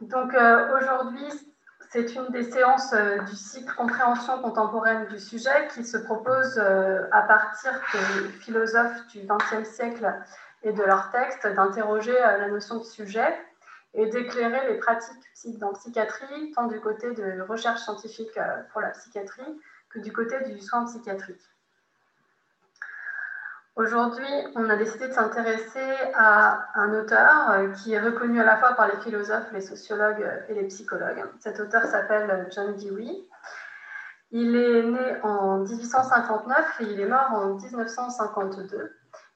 Donc euh, aujourd'hui, c'est une des séances euh, du cycle Compréhension contemporaine du sujet qui se propose euh, à partir des philosophes du XXe siècle et de leurs textes d'interroger la notion de sujet et d'éclairer les pratiques dans psychiatrie, tant du côté de recherche scientifique pour la psychiatrie que du côté du soin psychiatrique. Aujourd'hui, on a décidé de s'intéresser à un auteur euh, qui est reconnu à la fois par les philosophes, les sociologues euh, et les psychologues. Cet auteur s'appelle euh, John Dewey. Il est né en 1859 et il est mort en 1952.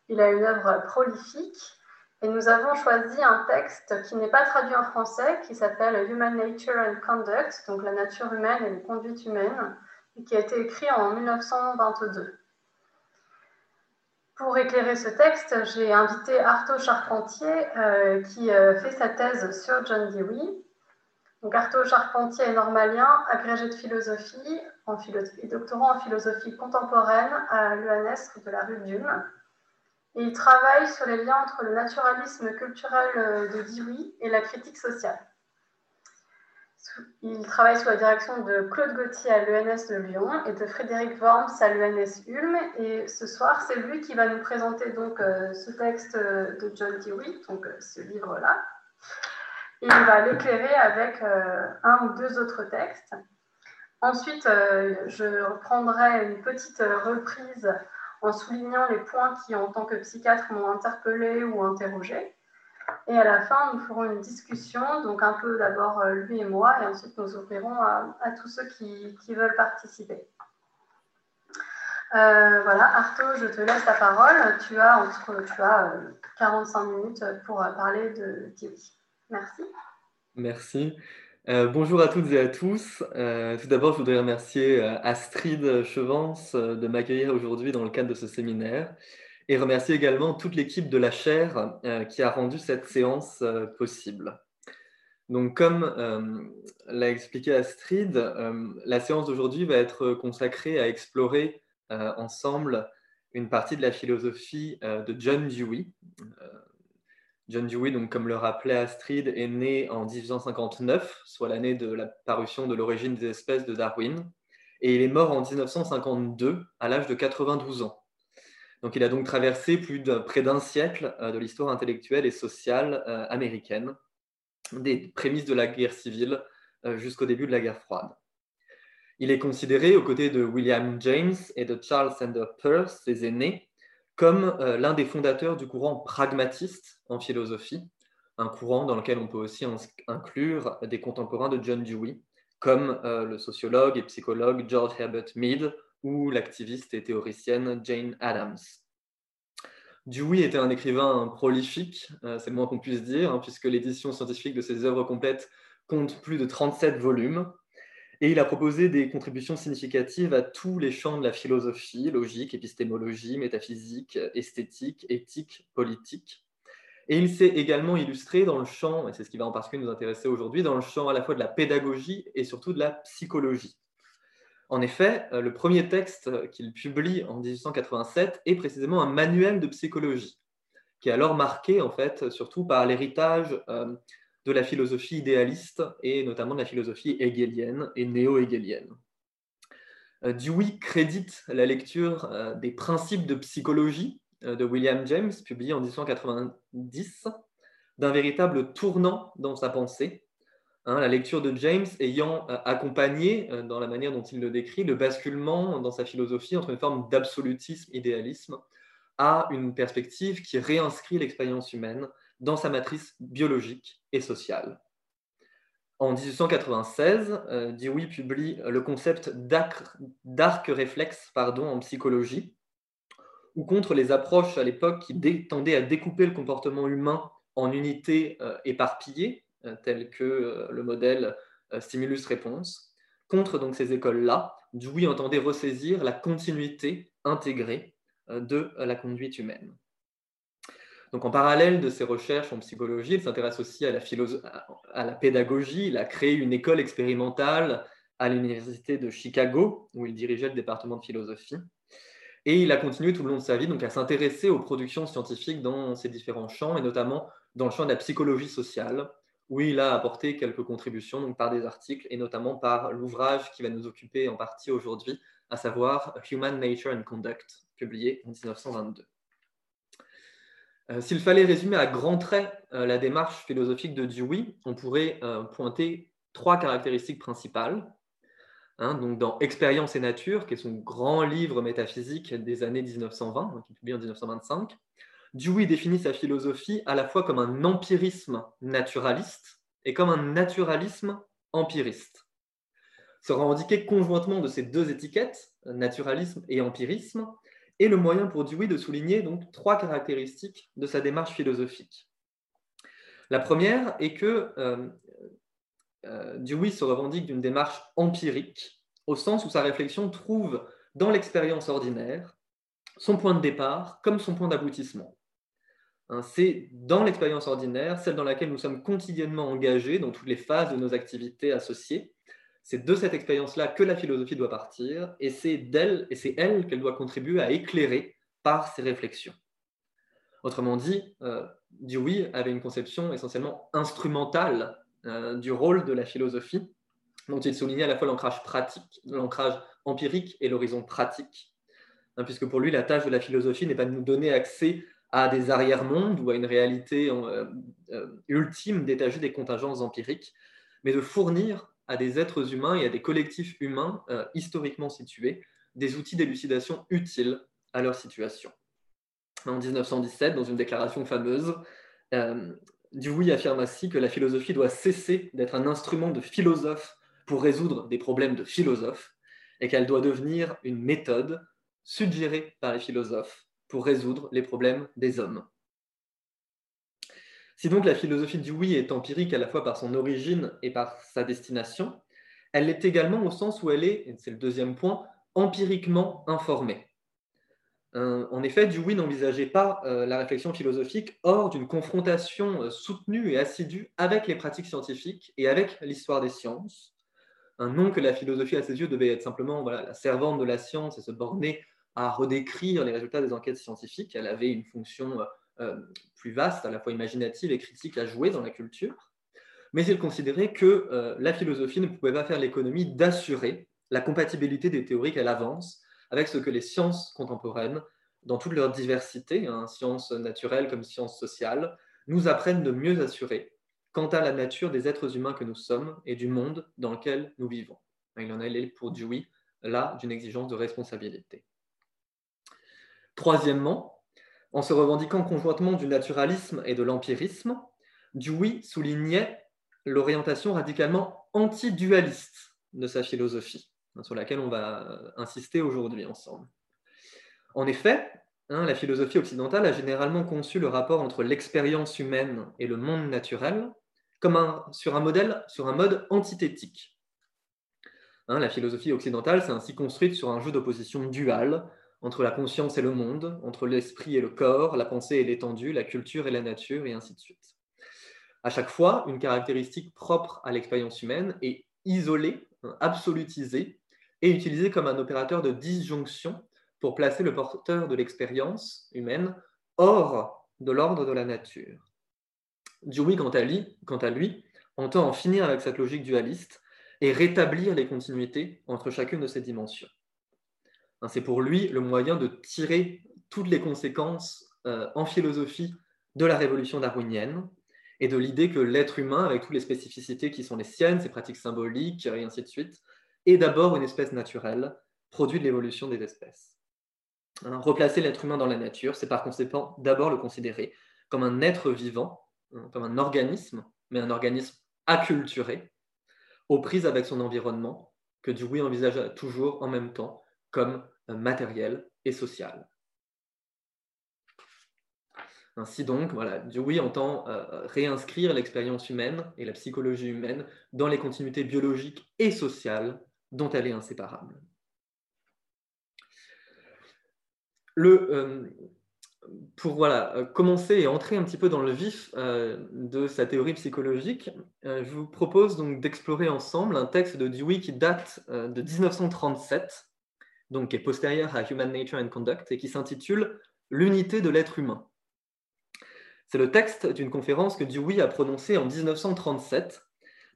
Il a une œuvre prolifique et nous avons choisi un texte qui n'est pas traduit en français, qui s'appelle Human Nature and Conduct, donc la nature humaine et les conduites humaines, et qui a été écrit en 1922. Pour éclairer ce texte, j'ai invité Artaud Charpentier euh, qui euh, fait sa thèse sur John Dewey. Donc Charpentier est normalien, agrégé de philosophie et doctorant en philosophie contemporaine à l'ENS de la rue d'Ulm. Et il travaille sur les liens entre le naturalisme culturel euh, de Dewey et la critique sociale. Il travaille sous la direction de Claude Gauthier à l'ENS de Lyon et de Frédéric Worms à l'ENS Ulm. Et ce soir, c'est lui qui va nous présenter donc euh, ce texte de John Dewey, donc euh, ce livre-là. Et il va l'éclairer avec euh, un ou deux autres textes. Ensuite, je reprendrai une petite reprise en soulignant les points qui, en tant que psychiatre, m'ont interpellé ou interrogé. Et à la fin, nous ferons une discussion, donc un peu d'abord euh, lui et moi, et ensuite nous ouvrirons à, tous ceux qui, veulent participer. Euh, voilà, Arto, je te laisse la parole. Tu as, entre, tu as 45 euh, minutes pour parler de Thierry. Merci. Merci. bonjour à toutes et à tous. tout d'abord, je voudrais remercier Astrid Chevance de m'accueillir aujourd'hui dans le cadre de ce séminaire et remercier également toute l'équipe de la chaire euh, qui a rendu cette séance euh, possible. Donc, comme euh, l'a expliqué Astrid, la séance d'aujourd'hui va être consacrée à explorer ensemble une partie de la philosophie de John Dewey. John Dewey, donc, comme le rappelait Astrid, est né en 1859, soit l'année de la parution de l'origine des espèces de Darwin, et il est mort en 1952 à l'âge de 92 ans. Donc, il a donc traversé plus de près d'un siècle euh, de l'histoire intellectuelle et sociale euh, américaine, des prémices de la guerre civile euh, jusqu'au début de la guerre froide. Il est considéré, aux côtés de William James et de Charles Sanders Peirce, ses aînés, comme l'un des fondateurs du courant pragmatiste en philosophie, un courant dans lequel on peut aussi inclure des contemporains de John Dewey, comme le sociologue et psychologue George Herbert Mead ou l'activiste et théoricienne Jane Addams. Dewey était un écrivain prolifique, euh, c'est le moins qu'on puisse dire, hein, puisque l'édition scientifique de ses œuvres complètes compte plus de 37 volumes. Et il a proposé des contributions significatives à tous les champs de la philosophie, logique, épistémologie, métaphysique, esthétique, éthique, politique. Et il s'est également illustré dans le champ, et c'est ce qui va en particulier nous intéresser aujourd'hui, dans le champ à la fois de la pédagogie et surtout de la psychologie. En effet, euh, le premier texte qu'il publie en 1887 est précisément un manuel de psychologie, qui est alors marqué en fait surtout par l'héritage euh, de la philosophie idéaliste et notamment de la philosophie hegelienne et néo-hegelienne. Euh, Dewey crédite la lecture des principes de psychologie de William James, publié en 1890, d'un véritable tournant dans sa pensée Hein, la lecture de James ayant euh, accompagné, euh, dans la manière dont il le décrit, le basculement dans sa philosophie entre une forme d'absolutisme, idéalisme, à une perspective qui réinscrit l'expérience humaine dans sa matrice biologique et sociale. En 1896, euh, Dewey publie le concept d'arc réflexe pardon, en psychologie, ou contre les approches à l'époque qui tendaient à découper le comportement humain en unités éparpillées, euh, tel que euh, le modèle euh, stimulus-réponse. Contre donc ces écoles-là, Dewey entendait ressaisir la continuité intégrée de la conduite humaine. Donc, en parallèle de ses recherches en psychologie, il s'intéresse aussi à la, à la, pédagogie. Il a créé une école expérimentale à l'université de Chicago, où il dirigeait le département de philosophie. Et il a continué tout le long de sa vie donc, à s'intéresser aux productions scientifiques dans ces différents champs, et notamment dans le champ de la psychologie sociale, où il a apporté quelques contributions donc par des articles et notamment par l'ouvrage qui va nous occuper en partie aujourd'hui, à savoir Human Nature and Conduct, publié en 1922. Euh, s'il fallait résumer à grands traits euh, la démarche philosophique de Dewey, on pourrait euh, pointer trois caractéristiques principales. Hein, donc dans Expérience et Nature, qui est son grand livre métaphysique des années 1920, hein, qui est publié en 1925, Dewey définit sa philosophie à la fois comme un empirisme naturaliste et comme un naturalisme empiriste. Se revendiquer conjointement de ces deux étiquettes, naturalisme et empirisme, est le moyen pour Dewey de souligner donc trois caractéristiques de sa démarche philosophique. La première est que euh, euh, Dewey se revendique d'une démarche empirique, au sens où sa réflexion trouve dans l'expérience ordinaire son point de départ comme son point d'aboutissement. Hein, c'est dans l'expérience ordinaire, celle dans laquelle nous sommes quotidiennement engagés dans toutes les phases de nos activités associées, c'est de cette expérience-là que la philosophie doit partir, et c'est d'elle et c'est elle qu'elle doit contribuer à éclairer par ses réflexions. Autrement dit, euh, Dewey avait une conception essentiellement instrumentale euh, du rôle de la philosophie, dont il soulignait à la fois l'ancrage pratique, l'ancrage empirique et l'horizon pratique, hein, puisque pour lui, la tâche de la philosophie n'est pas de nous donner accès à des arrière-mondes ou à une réalité euh, ultime détachée des contingences empiriques, mais de fournir à des êtres humains et à des collectifs humains euh, historiquement situés des outils d'élucidation utiles à leur situation. En 1917, dans une déclaration fameuse, euh, Dewey affirme ainsi que la philosophie doit cesser d'être un instrument de philosophe pour résoudre des problèmes de philosophes et qu'elle doit devenir une méthode suggérée par les philosophes pour résoudre les problèmes des hommes. Si donc la philosophie du oui est empirique à la fois par son origine et par sa destination, elle l'est également au sens où elle est, et c'est le deuxième point, empiriquement informée. Euh, en effet, Dewey n'envisageait pas euh, la réflexion philosophique hors d'une confrontation euh, soutenue et assidue avec les pratiques scientifiques et avec l'histoire des sciences. Un nom que la philosophie, à ses yeux, devait être simplement voilà, la servante de la science et se borner à redécrire les résultats des enquêtes scientifiques. Elle avait une fonction euh, plus vaste, à la fois imaginative et critique à jouer dans la culture. Mais il considérait que euh, la philosophie ne pouvait pas faire l'économie d'assurer la compatibilité des théories qu'elle avance avec ce que les sciences contemporaines, dans toute leur diversité, hein, sciences naturelles comme sciences sociales, nous apprennent de mieux assurer quant à la nature des êtres humains que nous sommes et du monde dans lequel nous vivons. Il en est pour Dewey là d'une exigence de responsabilité. Troisièmement, en se revendiquant conjointement du naturalisme et de l'empirisme, Dewey soulignait l'orientation radicalement anti-dualiste de sa philosophie, hein, sur laquelle on va insister aujourd'hui ensemble. En effet, hein, la philosophie occidentale a généralement conçu le rapport entre l'expérience humaine et le monde naturel comme sur un modèle, sur un mode antithétique. Hein, la philosophie occidentale s'est ainsi construite sur un jeu d'opposition dual entre la conscience et le monde, entre l'esprit et le corps, la pensée et l'étendue, la culture et la nature, et ainsi de suite. À chaque fois, une caractéristique propre à l'expérience humaine est isolée, absolutisée, et utilisée comme un opérateur de disjonction pour placer le porteur de l'expérience humaine hors de l'ordre de la nature. Dewey, quant à, lui, quant à lui, entend en finir avec cette logique dualiste et rétablir les continuités entre chacune de ces dimensions. Hein, c'est pour lui le moyen de tirer toutes les conséquences euh, en philosophie de la révolution darwinienne et de l'idée que l'être humain, avec toutes les spécificités qui sont les siennes, ses pratiques symboliques et ainsi de suite, est d'abord une espèce naturelle, produit de l'évolution des espèces. Hein, replacer l'être humain dans la nature, c'est par conséquent d'abord le considérer comme un être vivant, hein, comme un organisme, mais un organisme acculturé, aux prises avec son environnement, que Dewey envisage toujours en même temps comme matériel et social. Ainsi donc, voilà, Dewey entend euh, réinscrire l'expérience humaine et la psychologie humaine dans les continuités biologiques et sociales dont elle est inséparable. Le, euh, pour voilà, commencer et entrer un petit peu dans le vif euh, de sa théorie psychologique, je vous propose donc d'explorer ensemble un texte de Dewey qui date de 1937 donc qui est postérieure à Human Nature and Conduct et qui s'intitule L'unité de l'être humain. C'est le texte d'une conférence que Dewey a prononcée en 1937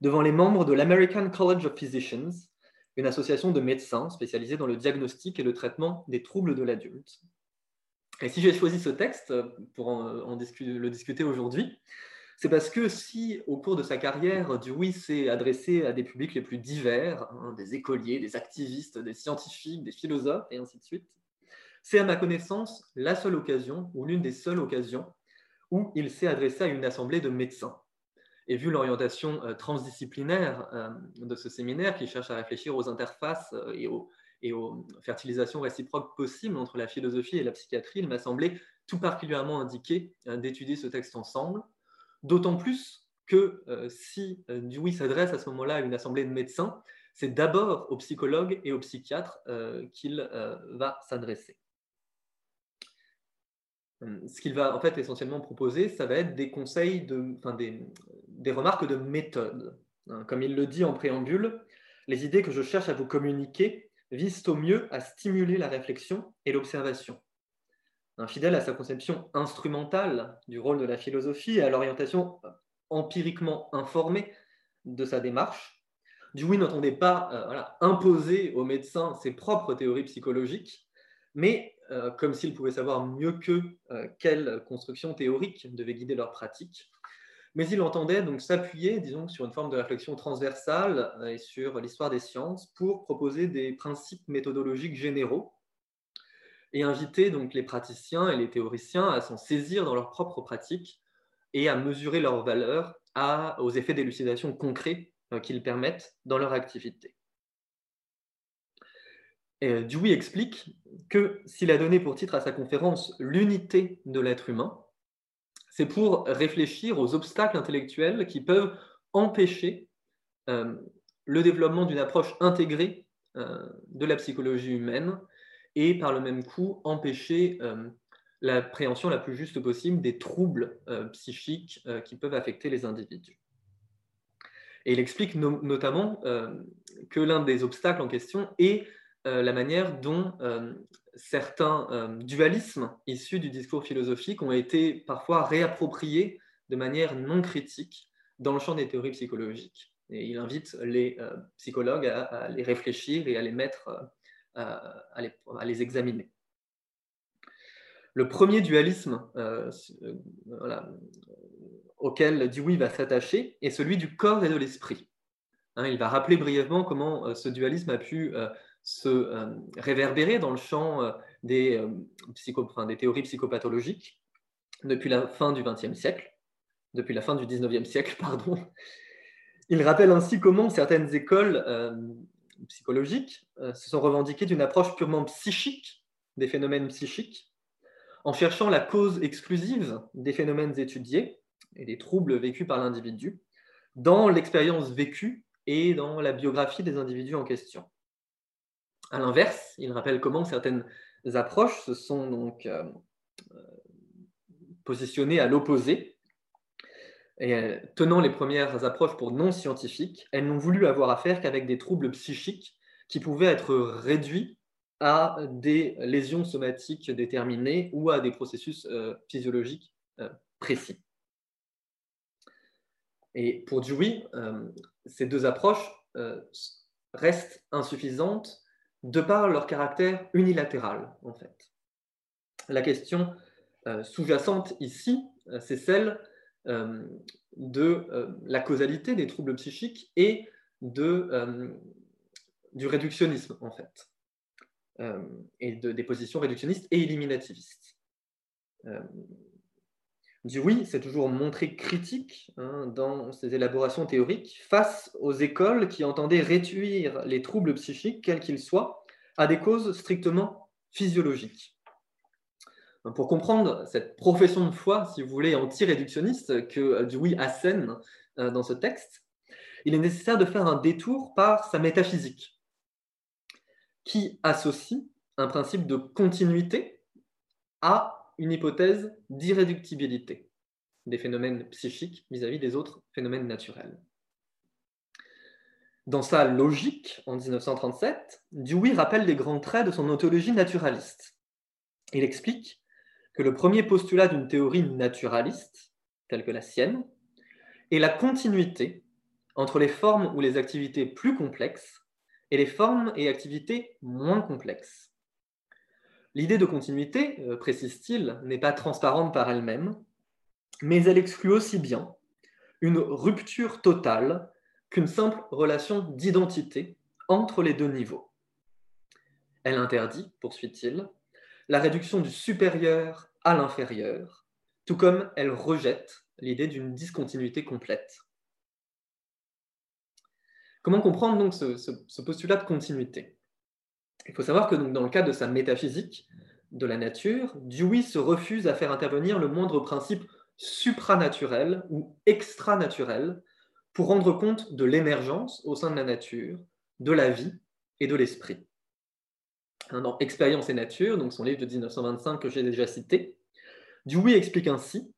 devant les membres de l'American College of Physicians, une association de médecins spécialisée dans le diagnostic et le traitement des troubles de l'adulte. Et si j'ai choisi ce texte pour en, le discuter aujourd'hui, c'est parce que si, au cours de sa carrière, Dewey s'est adressé à des publics les plus divers, hein, des écoliers, des activistes, des scientifiques, des philosophes, et ainsi de suite, c'est à ma connaissance la seule occasion, ou l'une des seules occasions, où il s'est adressé à une assemblée de médecins. Et vu l'orientation euh, transdisciplinaire euh, de ce séminaire, qui cherche à réfléchir aux interfaces euh, et aux fertilisations réciproques possibles entre la philosophie et la psychiatrie, il m'a semblé tout particulièrement indiqué d'étudier ce texte ensemble, d'autant plus que si Dewey s'adresse à ce moment-là à une assemblée de médecins, c'est d'abord aux psychologues et aux psychiatres qu'il va s'adresser. Ce qu'il va en fait essentiellement proposer, ça va être des conseils, de, des remarques de méthode. Hein, comme il le dit en préambule, les idées que je cherche à vous communiquer visent au mieux à stimuler la réflexion et l'observation. Fidèle à sa conception instrumentale du rôle de la philosophie et à l'orientation empiriquement informée de sa démarche, Dewey n'entendait pas euh, imposer aux médecins ses propres théories psychologiques, mais euh, comme s'il pouvait savoir mieux qu'eux euh, quelle construction théorique devait guider leur pratique. Mais il entendait donc s'appuyer, disons, sur une forme de réflexion transversale et sur l'histoire des sciences pour proposer des principes méthodologiques généraux et inviter donc les praticiens et les théoriciens à s'en saisir dans leur propre pratique et à mesurer leur valeur aux effets d'élucidation concrets qu'ils permettent dans leur activité. Et Dewey explique que s'il a donné pour titre à sa conférence l'unité de l'être humain, c'est pour réfléchir aux obstacles intellectuels qui peuvent empêcher euh, le développement d'une approche intégrée euh, de la psychologie humaine et par le même coup empêcher euh, l'appréhension la plus juste possible des troubles psychiques qui peuvent affecter les individus. Et il explique notamment que l'un des obstacles en question est euh, la manière dont euh, certains euh, dualismes issus du discours philosophique ont été parfois réappropriés de manière non critique dans le champ des théories psychologiques. Et il invite les psychologues à, les réfléchir et à les mettre, à, les, examiner. Le premier dualisme auquel Dewey va s'attacher est celui du corps et de l'esprit. Hein, il va rappeler brièvement comment ce dualisme a pu se euh, réverbérer dans le champ euh, des, euh, des théories psychopathologiques depuis la fin du XXe siècle, depuis la fin du XIXe siècle. Il rappelle ainsi comment certaines écoles psychologiques se sont revendiquées d'une approche purement psychique des phénomènes psychiques, en cherchant la cause exclusive des phénomènes étudiés et des troubles vécus par l'individu dans l'expérience vécue et dans la biographie des individus en question. À l'inverse, il rappelle comment certaines approches se sont donc euh, positionnées à l'opposé. Et euh, tenant les premières approches pour non scientifiques, elles n'ont voulu avoir affaire qu'avec des troubles psychiques qui pouvaient être réduits à des lésions somatiques déterminées ou à des processus euh, physiologiques précis. Et pour Dewey, ces deux approches restent insuffisantes de par leur caractère unilatéral, en fait. La question euh, sous-jacente ici, euh, c'est celle euh, de la causalité des troubles psychiques et de, du réductionnisme, en fait, et de, des positions réductionnistes et éliminativistes. Dewey s'est toujours montré critique hein, dans ses élaborations théoriques face aux écoles qui entendaient réduire les troubles psychiques, quels qu'ils soient, à des causes strictement physiologiques. Pour comprendre cette profession de foi, si vous voulez, anti-réductionniste que Dewey assène euh, dans ce texte, il est nécessaire de faire un détour par sa métaphysique, qui associe un principe de continuité à une hypothèse d'irréductibilité des phénomènes psychiques vis-à-vis des autres phénomènes naturels. Dans sa logique, en 1937, Dewey rappelle les grands traits de son ontologie naturaliste. Il explique que le premier postulat d'une théorie naturaliste, telle que la sienne, est la continuité entre les formes ou les activités plus complexes et les formes et activités moins complexes. L'idée de continuité, euh, précise-t-il, n'est pas transparente par elle-même, mais elle exclut aussi bien une rupture totale qu'une simple relation d'identité entre les deux niveaux. Elle interdit, poursuit-il, la réduction du supérieur à l'inférieur, tout comme elle rejette l'idée d'une discontinuité complète. Comment comprendre donc ce, postulat de continuité? Il faut savoir que dans le cadre de sa métaphysique de la nature, Dewey se refuse à faire intervenir le moindre principe supranaturel ou extranaturel pour rendre compte de l'émergence au sein de la nature, de la vie et de l'esprit. Dans Expérience et nature, donc son livre de 1925 que j'ai déjà cité, Dewey explique ainsi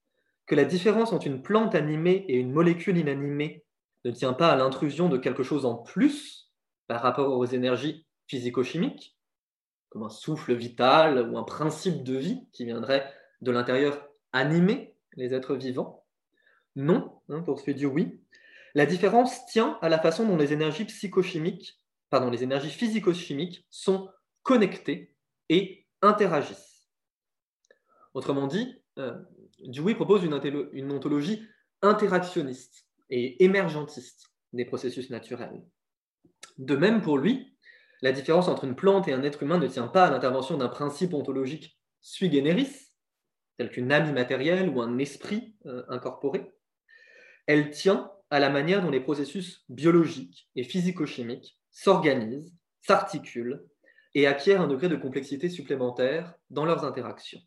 que la différence entre une plante animée et une molécule inanimée ne tient pas à l'intrusion de quelque chose en plus par rapport aux énergies physico-chimiques, comme un souffle vital ou un principe de vie qui viendrait de l'intérieur animer les êtres vivants. Non, hein, poursuit Dewey, la différence tient à la façon dont les énergies psychochimiques, pardon, les énergies physico-chimiques sont connectées et interagissent. Autrement dit, euh, Dewey propose une, une ontologie interactionniste et émergentiste des processus naturels. De même, pour lui, la différence entre une plante et un être humain ne tient pas à l'intervention d'un principe ontologique sui generis, tel qu'une âme immatérielle ou un esprit euh, incorporé. Elle tient à la manière dont les processus biologiques et physico-chimiques s'organisent, s'articulent et acquièrent un degré de complexité supplémentaire dans leurs interactions.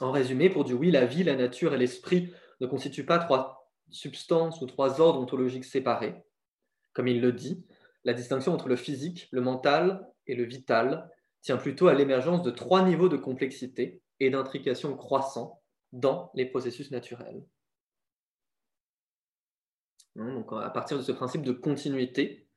En résumé, pour oui, la vie, la nature et l'esprit ne constituent pas trois substances ou trois ordres ontologiques séparés. Comme il le dit, la distinction entre le physique, le mental et le vital tient plutôt à l'émergence de trois niveaux de complexité et d'intrication croissants dans les processus naturels. Hein, donc, à partir de ce principe de continuité,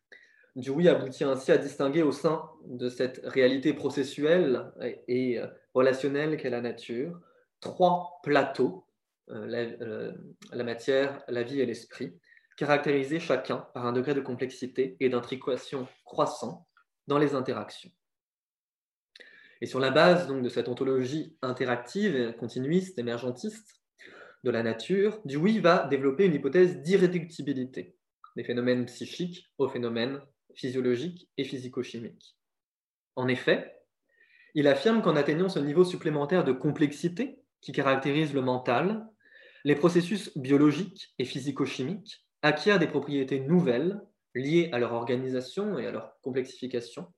Dewey aboutit ainsi à distinguer au sein de cette réalité processuelle et relationnelle qu'est la nature trois plateaux, euh, euh, la, matière, la vie et l'esprit, caractérisés chacun par un degré de complexité et d'intrication croissant dans les interactions. Et sur la base donc, de cette ontologie interactive, continuiste, émergentiste, de la nature, Dewey va développer une hypothèse d'irréductibilité des phénomènes psychiques aux phénomènes physiologiques et physico-chimiques. En effet, il affirme qu'en atteignant ce niveau supplémentaire de complexité qui caractérise le mental, les processus biologiques et physico-chimiques acquièrent des propriétés nouvelles liées à leur organisation et à leur complexification,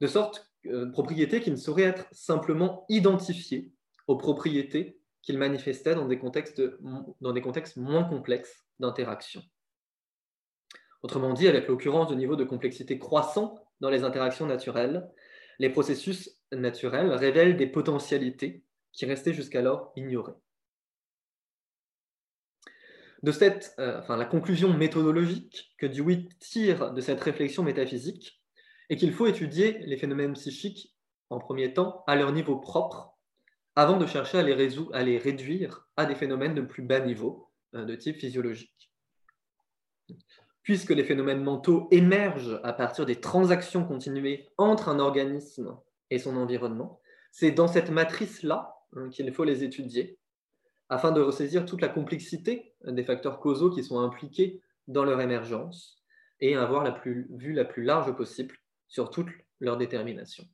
de sorte euh, propriétés qui ne sauraient être simplement identifiées aux propriétés qu'il manifestait dans des contextes, dans des contextes moins complexes d'interaction. Autrement dit, avec l'occurrence de niveaux de complexité croissants dans les interactions naturelles, les processus naturels révèlent des potentialités qui restaient jusqu'alors ignorées. De cette, euh, la conclusion méthodologique que Dewey tire de cette réflexion métaphysique est qu'il faut étudier les phénomènes psychiques en premier temps à leur niveau propre avant de chercher à les, à les réduire à des phénomènes de plus bas niveau, euh, de type physiologique. Puisque les phénomènes mentaux émergent à partir des transactions continuées entre un organisme et son environnement, c'est dans cette matrice-là hein, qu'il faut les étudier, afin de ressaisir toute la complexité des facteurs causaux qui sont impliqués dans leur émergence et avoir la plus, vue la plus large possible sur toute leur détermination.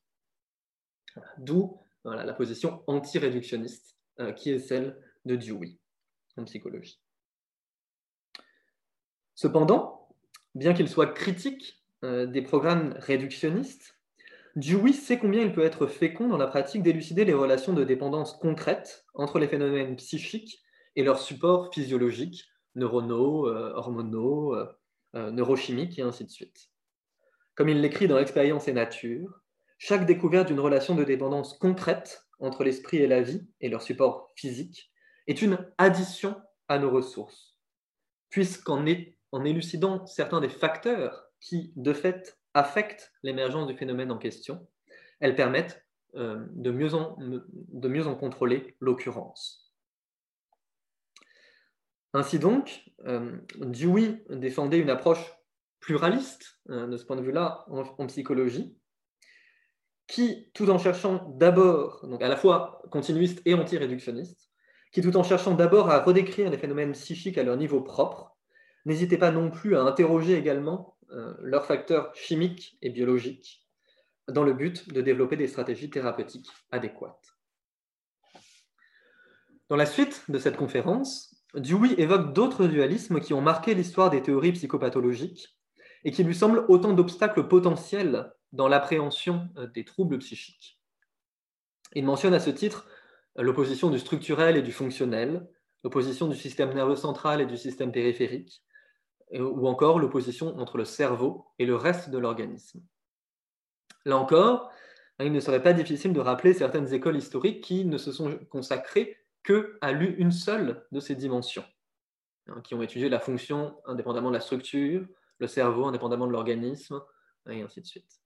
D'où la position anti-réductionniste euh, qui est celle de Dewey en psychologie. Cependant, bien qu'il soit critique euh, des programmes réductionnistes, Dewey sait combien il peut être fécond dans la pratique d'élucider les relations de dépendance concrètes entre les phénomènes psychiques et leurs supports physiologiques, neuronaux, euh, hormonaux, neurochimiques et ainsi de suite. Comme il l'écrit dans Expérience et Nature, chaque découverte d'une relation de dépendance concrète entre l'esprit et la vie et leur support physique est une addition à nos ressources, puisqu'en en élucidant certains des facteurs qui, de fait, affectent l'émergence du phénomène en question, elles permettent de, mieux en, de mieux en contrôler l'occurrence. Ainsi donc, Dewey défendait une approche pluraliste de ce point de vue-là en, psychologie, qui, tout en cherchant d'abord, donc à la fois continuiste et anti-réductionniste, qui, tout en cherchant d'abord à redécrire les phénomènes psychiques à leur niveau propre, n'hésitait pas non plus à interroger également euh, leurs facteurs chimiques et biologiques dans le but de développer des stratégies thérapeutiques adéquates. Dans la suite de cette conférence, Dewey évoque d'autres dualismes qui ont marqué l'histoire des théories psychopathologiques et qui lui semblent autant d'obstacles potentiels dans l'appréhension euh, des troubles psychiques. Il mentionne à ce titre l'opposition du structurel et du fonctionnel, l'opposition du système nerveux central et du système périphérique, ou encore l'opposition entre le cerveau et le reste de l'organisme. Là encore, il ne serait pas difficile de rappeler certaines écoles historiques qui ne se sont consacrées qu'à une seule de ces dimensions, hein, qui ont étudié la fonction indépendamment de la structure, le cerveau indépendamment de l'organisme, et ainsi de suite.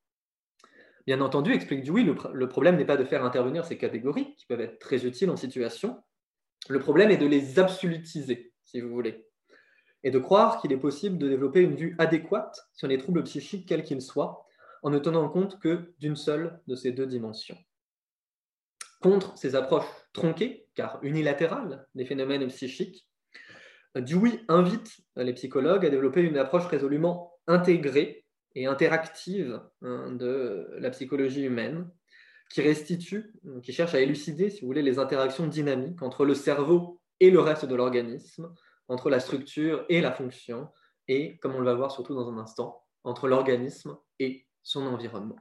Bien entendu, explique Dewey, le problème n'est pas de faire intervenir ces catégories, qui peuvent être très utiles en situation, le problème est de les absolutiser, si vous voulez, et de croire qu'il est possible de développer une vue adéquate sur les troubles psychiques quels qu'ils soient, en ne tenant compte que d'une seule de ces deux dimensions. Contre ces approches tronquées, car unilatérales, des phénomènes psychiques, Dewey invite les psychologues à développer une approche résolument intégrée et interactive hein, de la psychologie humaine, qui restitue, qui cherche à élucider, si vous voulez, les interactions dynamiques entre le cerveau et le reste de l'organisme, entre la structure et la fonction, et, comme on le va voir surtout dans un instant, entre l'organisme et son environnement.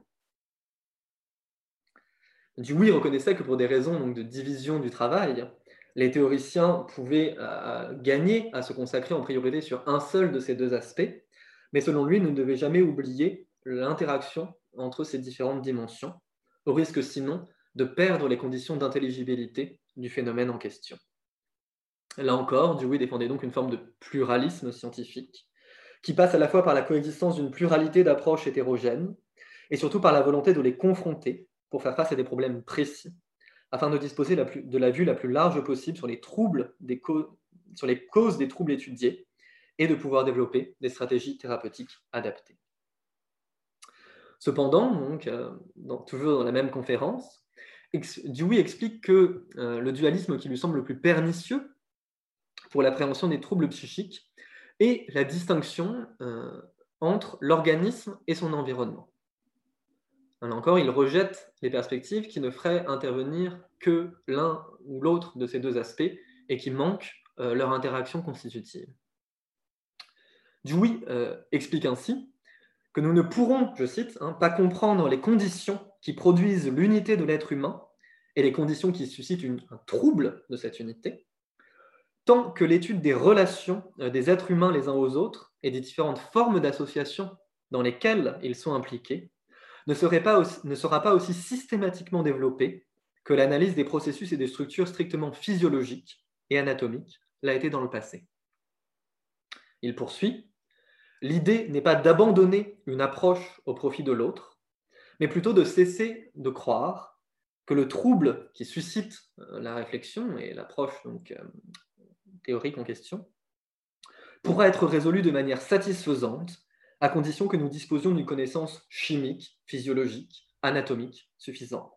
Dewey reconnaissait que pour des raisons de division du travail, les théoriciens pouvaient euh, gagner à se consacrer en priorité sur un seul de ces deux aspects, mais selon lui, nous ne devait jamais oublier l'interaction entre ces différentes dimensions, au risque sinon de perdre les conditions d'intelligibilité du phénomène en question. Là encore, Dewey défendait donc une forme de pluralisme scientifique qui passe à la fois par la coexistence d'une pluralité d'approches hétérogènes et surtout par la volonté de les confronter pour faire face à des problèmes précis, afin de disposer de la vue la plus large possible sur les causes des troubles étudiés et de pouvoir développer des stratégies thérapeutiques adaptées. Cependant, euh, toujours dans la même conférence, Dewey explique que euh, le dualisme qui lui semble le plus pernicieux pour l'appréhension des troubles psychiques est la distinction euh, entre l'organisme et son environnement. Là encore, il rejette les perspectives qui ne feraient intervenir que l'un ou l'autre de ces deux aspects et qui manquent euh, leur interaction constitutive. Dewey euh, explique ainsi que nous ne pourrons, je cite, hein, pas comprendre les conditions qui produisent l'unité de l'être humain et les conditions qui suscitent un trouble de cette unité, tant que l'étude des relations euh, des êtres humains les uns aux autres et des différentes formes d'association dans lesquelles ils sont impliqués ne, ne sera pas aussi systématiquement développée que l'analyse des processus et des structures strictement physiologiques et anatomiques l'a été dans le passé. Il poursuit, l'idée n'est pas d'abandonner une approche au profit de l'autre, mais plutôt de cesser de croire que le trouble qui suscite euh, la réflexion et l'approche donc euh, théorique en question, pourra être résolu de manière satisfaisante à condition que nous disposions d'une connaissance chimique, physiologique, anatomique suffisante.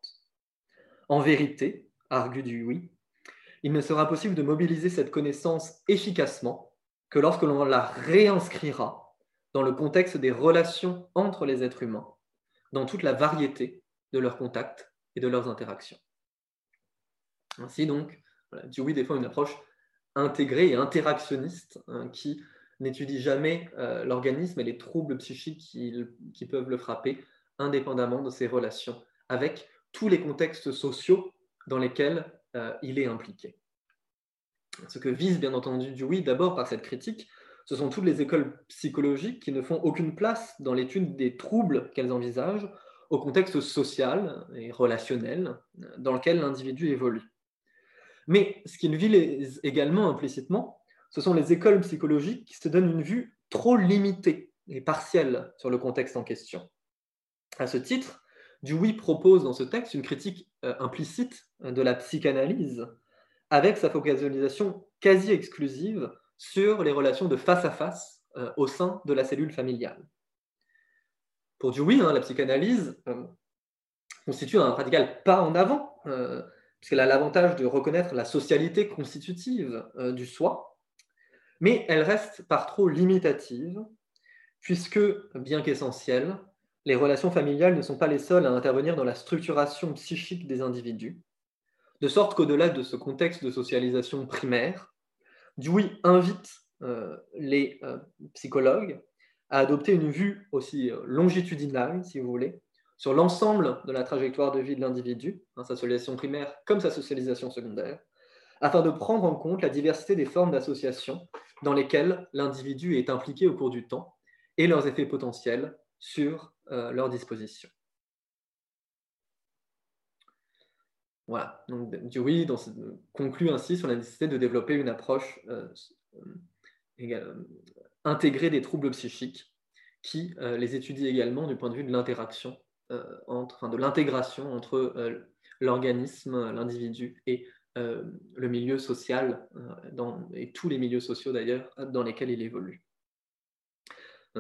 En vérité, argue oui, il ne sera possible de mobiliser cette connaissance efficacement que lorsque l'on la réinscrira dans le contexte des relations entre les êtres humains, dans toute la variété de leurs contacts et de leurs interactions. Ainsi donc, voilà, Dewey défend une approche intégré et interactionniste hein, qui n'étudie jamais euh, l'organisme et les troubles psychiques qui, peuvent le frapper, indépendamment de ses relations avec tous les contextes sociaux dans lesquels euh, il est impliqué. Ce que vise bien entendu Dewey d'abord par cette critique, ce sont toutes les écoles psychologiques qui ne font aucune place dans l'étude des troubles qu'elles envisagent au contexte social et relationnel dans lequel l'individu évolue. Mais ce qu'il vise également implicitement, ce sont les écoles psychologiques qui se donnent une vue trop limitée et partielle sur le contexte en question. À ce titre, Dewey propose dans ce texte une critique implicite de la psychanalyse avec sa focalisation quasi exclusive sur les relations de face à face au sein de la cellule familiale. Pour Dewey, hein, la psychanalyse constitue un radical pas en avant, puisqu'elle a l'avantage de reconnaître la socialité constitutive du soi, mais elle reste par trop limitative, puisque, bien qu'essentielle, les relations familiales ne sont pas les seules à intervenir dans la structuration psychique des individus, de sorte qu'au-delà de ce contexte de socialisation primaire, Dewey invite euh, les euh, psychologues à adopter une vue aussi euh, longitudinale, si vous voulez, sur l'ensemble de la trajectoire de vie de l'individu, hein, sa socialisation primaire comme sa socialisation secondaire, afin de prendre en compte la diversité des formes d'association dans lesquelles l'individu est impliqué au cours du temps et leurs effets potentiels sur euh, leur disposition. Voilà, donc Dewey conclut ainsi sur la nécessité de développer une approche euh, euh, intégrée des troubles psychiques qui les étudie également du point de vue de l'interaction, entre, de l'intégration entre l'organisme, l'individu et le milieu social, et tous les milieux sociaux d'ailleurs, dans lesquels il évolue.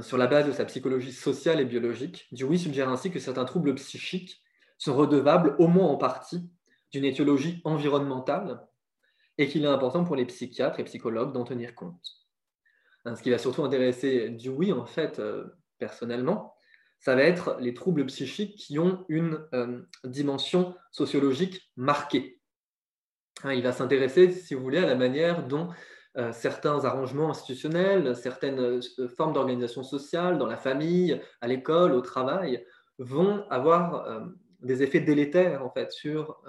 Sur la base de sa psychologie sociale et biologique, Dewey suggère ainsi que certains troubles psychiques sont redevables, au moins en partie, d'une étiologie environnementale et qu'il est important pour les psychiatres et psychologues d'en tenir compte. Ce qui va surtout intéresser Dewey, en fait, euh, personnellement, ça va être les troubles psychiques qui ont une euh, dimension sociologique marquée. Il va s'intéresser, si vous voulez, à la manière dont euh, certains arrangements institutionnels, certaines euh, formes d'organisation sociale, dans la famille, à l'école, au travail, vont avoir des effets délétères en fait sur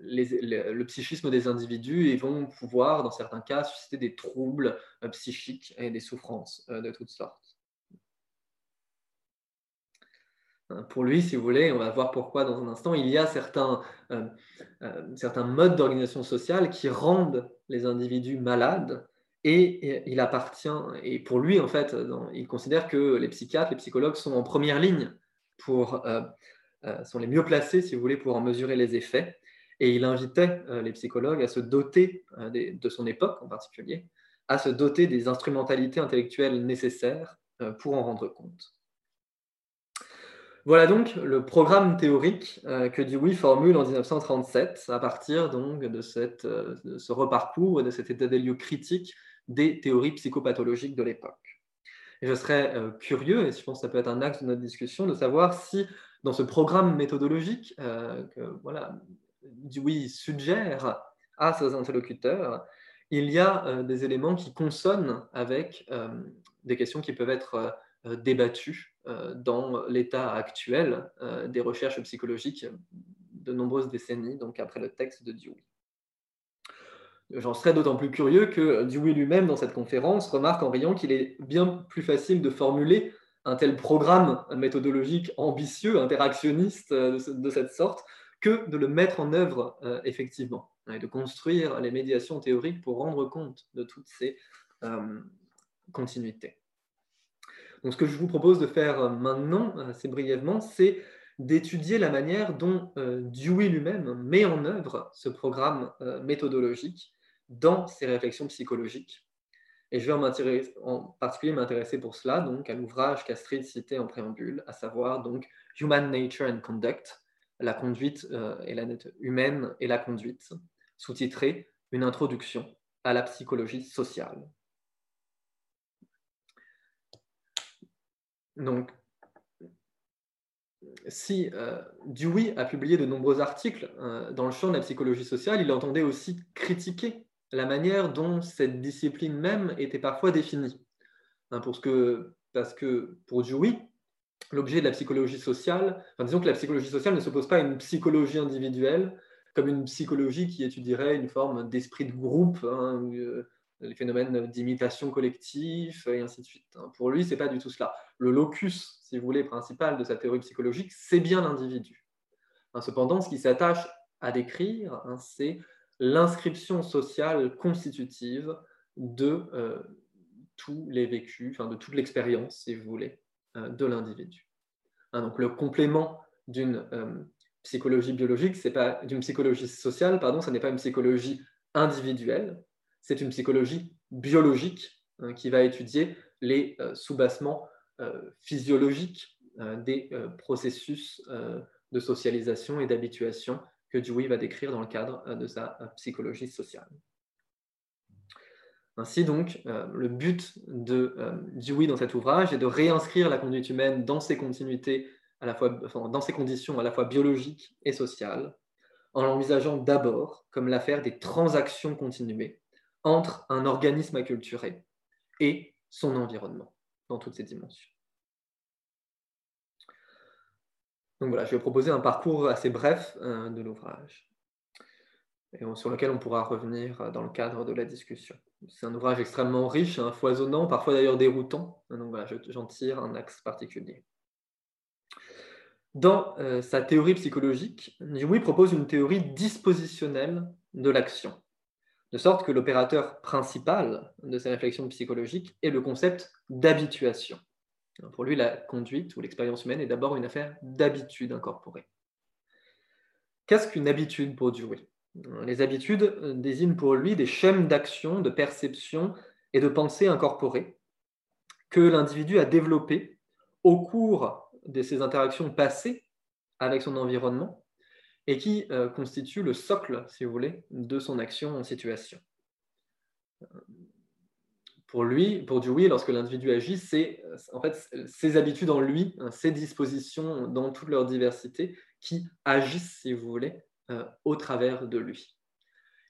le psychisme des individus et vont pouvoir, dans certains cas, susciter des troubles psychiques et des souffrances de toutes sortes. Hein, pour lui, si vous voulez, on va voir pourquoi dans un instant, il y a certains, euh, euh, certains modes d'organisation sociale qui rendent les individus malades et, il appartient, et pour lui, en fait, il considère que les psychiatres, les psychologues sont en première ligne pour, euh, sont les mieux placés, si vous voulez, pour en mesurer les effets. Et il invitait les psychologues à se doter, de son époque en particulier, à se doter des instrumentalités intellectuelles nécessaires pour en rendre compte. Voilà donc le programme théorique euh, que Dewey formule en 1937 à partir donc de, cette, euh, ce reparcours et de cet état des lieux critique des théories psychopathologiques de l'époque. Je serais euh, curieux, et je pense que ça peut être un axe de notre discussion, de savoir si dans ce programme méthodologique que voilà, Dewey suggère à ses interlocuteurs, il y a des éléments qui consonnent avec des questions qui peuvent être débattues euh, dans l'état actuel euh, des recherches psychologiques de nombreuses décennies, donc après le texte de Dewey. J'en serais d'autant plus curieux que Dewey lui-même, dans cette conférence, remarque en riant qu'il est bien plus facile de formuler un tel programme méthodologique ambitieux, interactionniste euh, de cette sorte, que de le mettre en œuvre effectivement, et de construire les médiations théoriques pour rendre compte de toutes ces continuités. Donc, ce que je vous propose de faire euh, maintenant, euh, assez brièvement, c'est d'étudier la manière dont euh, Dewey lui-même met en œuvre ce programme méthodologique dans ses réflexions psychologiques. Et je vais en, particulier m'intéresser pour cela donc, à l'ouvrage qu'Astrid citait en préambule, à savoir donc Human Nature and Conduct, la conduite et la humaine et la conduite, sous-titré Une introduction à la psychologie sociale. Donc, si euh, Dewey a publié de nombreux articles euh, dans le champ de la psychologie sociale, il entendait aussi critiquer la manière dont cette discipline même était parfois définie. Hein, parce que pour Dewey, l'objet de la psychologie sociale, disons que la psychologie sociale ne s'oppose pas à une psychologie individuelle, comme une psychologie qui étudierait une forme d'esprit de groupe, hein, euh, les phénomènes d'imitation collective et ainsi de suite. Hein. Pour lui, c'est pas du tout cela. Le locus, si vous voulez, principal de sa théorie psychologique, c'est bien l'individu. Hein, cependant, ce qui s'attache à décrire, hein, c'est l'inscription sociale constitutive de euh, tous les vécus, enfin de toute l'expérience, si vous voulez, euh, de l'individu. Donc le complément d'une psychologie biologique, c'est pas d'une psychologie sociale, pardon, ce n'est pas une psychologie individuelle, c'est une psychologie biologique hein, qui va étudier les soubassements physiologiques des processus de socialisation et d'habituation que Dewey va décrire dans le cadre de sa psychologie sociale. Ainsi donc, euh, le but de euh, Dewey dans cet ouvrage est de réinscrire la conduite humaine dans ses continuités, à la fois, dans ses conditions à la fois biologiques et sociales, en l'envisageant d'abord comme l'affaire des transactions continuées entre un organisme acculturé et son environnement, dans toutes ses dimensions. Donc voilà, je vais proposer un parcours assez bref euh, de l'ouvrage, sur lequel on pourra revenir dans le cadre de la discussion. C'est un ouvrage extrêmement riche, hein, foisonnant, parfois d'ailleurs déroutant. Donc voilà, j'en tire un axe particulier. Dans euh, sa théorie psychologique, Dewey propose une théorie dispositionnelle de l'action, de sorte que l'opérateur principal de sa réflexion psychologique est le concept d'habituation. Pour lui, la conduite ou l'expérience humaine est d'abord une affaire d'habitude incorporée. Qu'est-ce qu'une habitude pour Dewey? Les habitudes désignent pour lui des schèmes d'action, de perception et de pensée incorporés que l'individu a développés au cours de ses interactions passées avec son environnement et qui euh, constituent le socle, si vous voulez, de son action en situation. Pour lui, pour Dewey, lorsque l'individu agit, c'est en fait ses habitudes en lui, hein, ses dispositions dans toute leur diversité qui agissent, si vous voulez, euh, au travers de lui.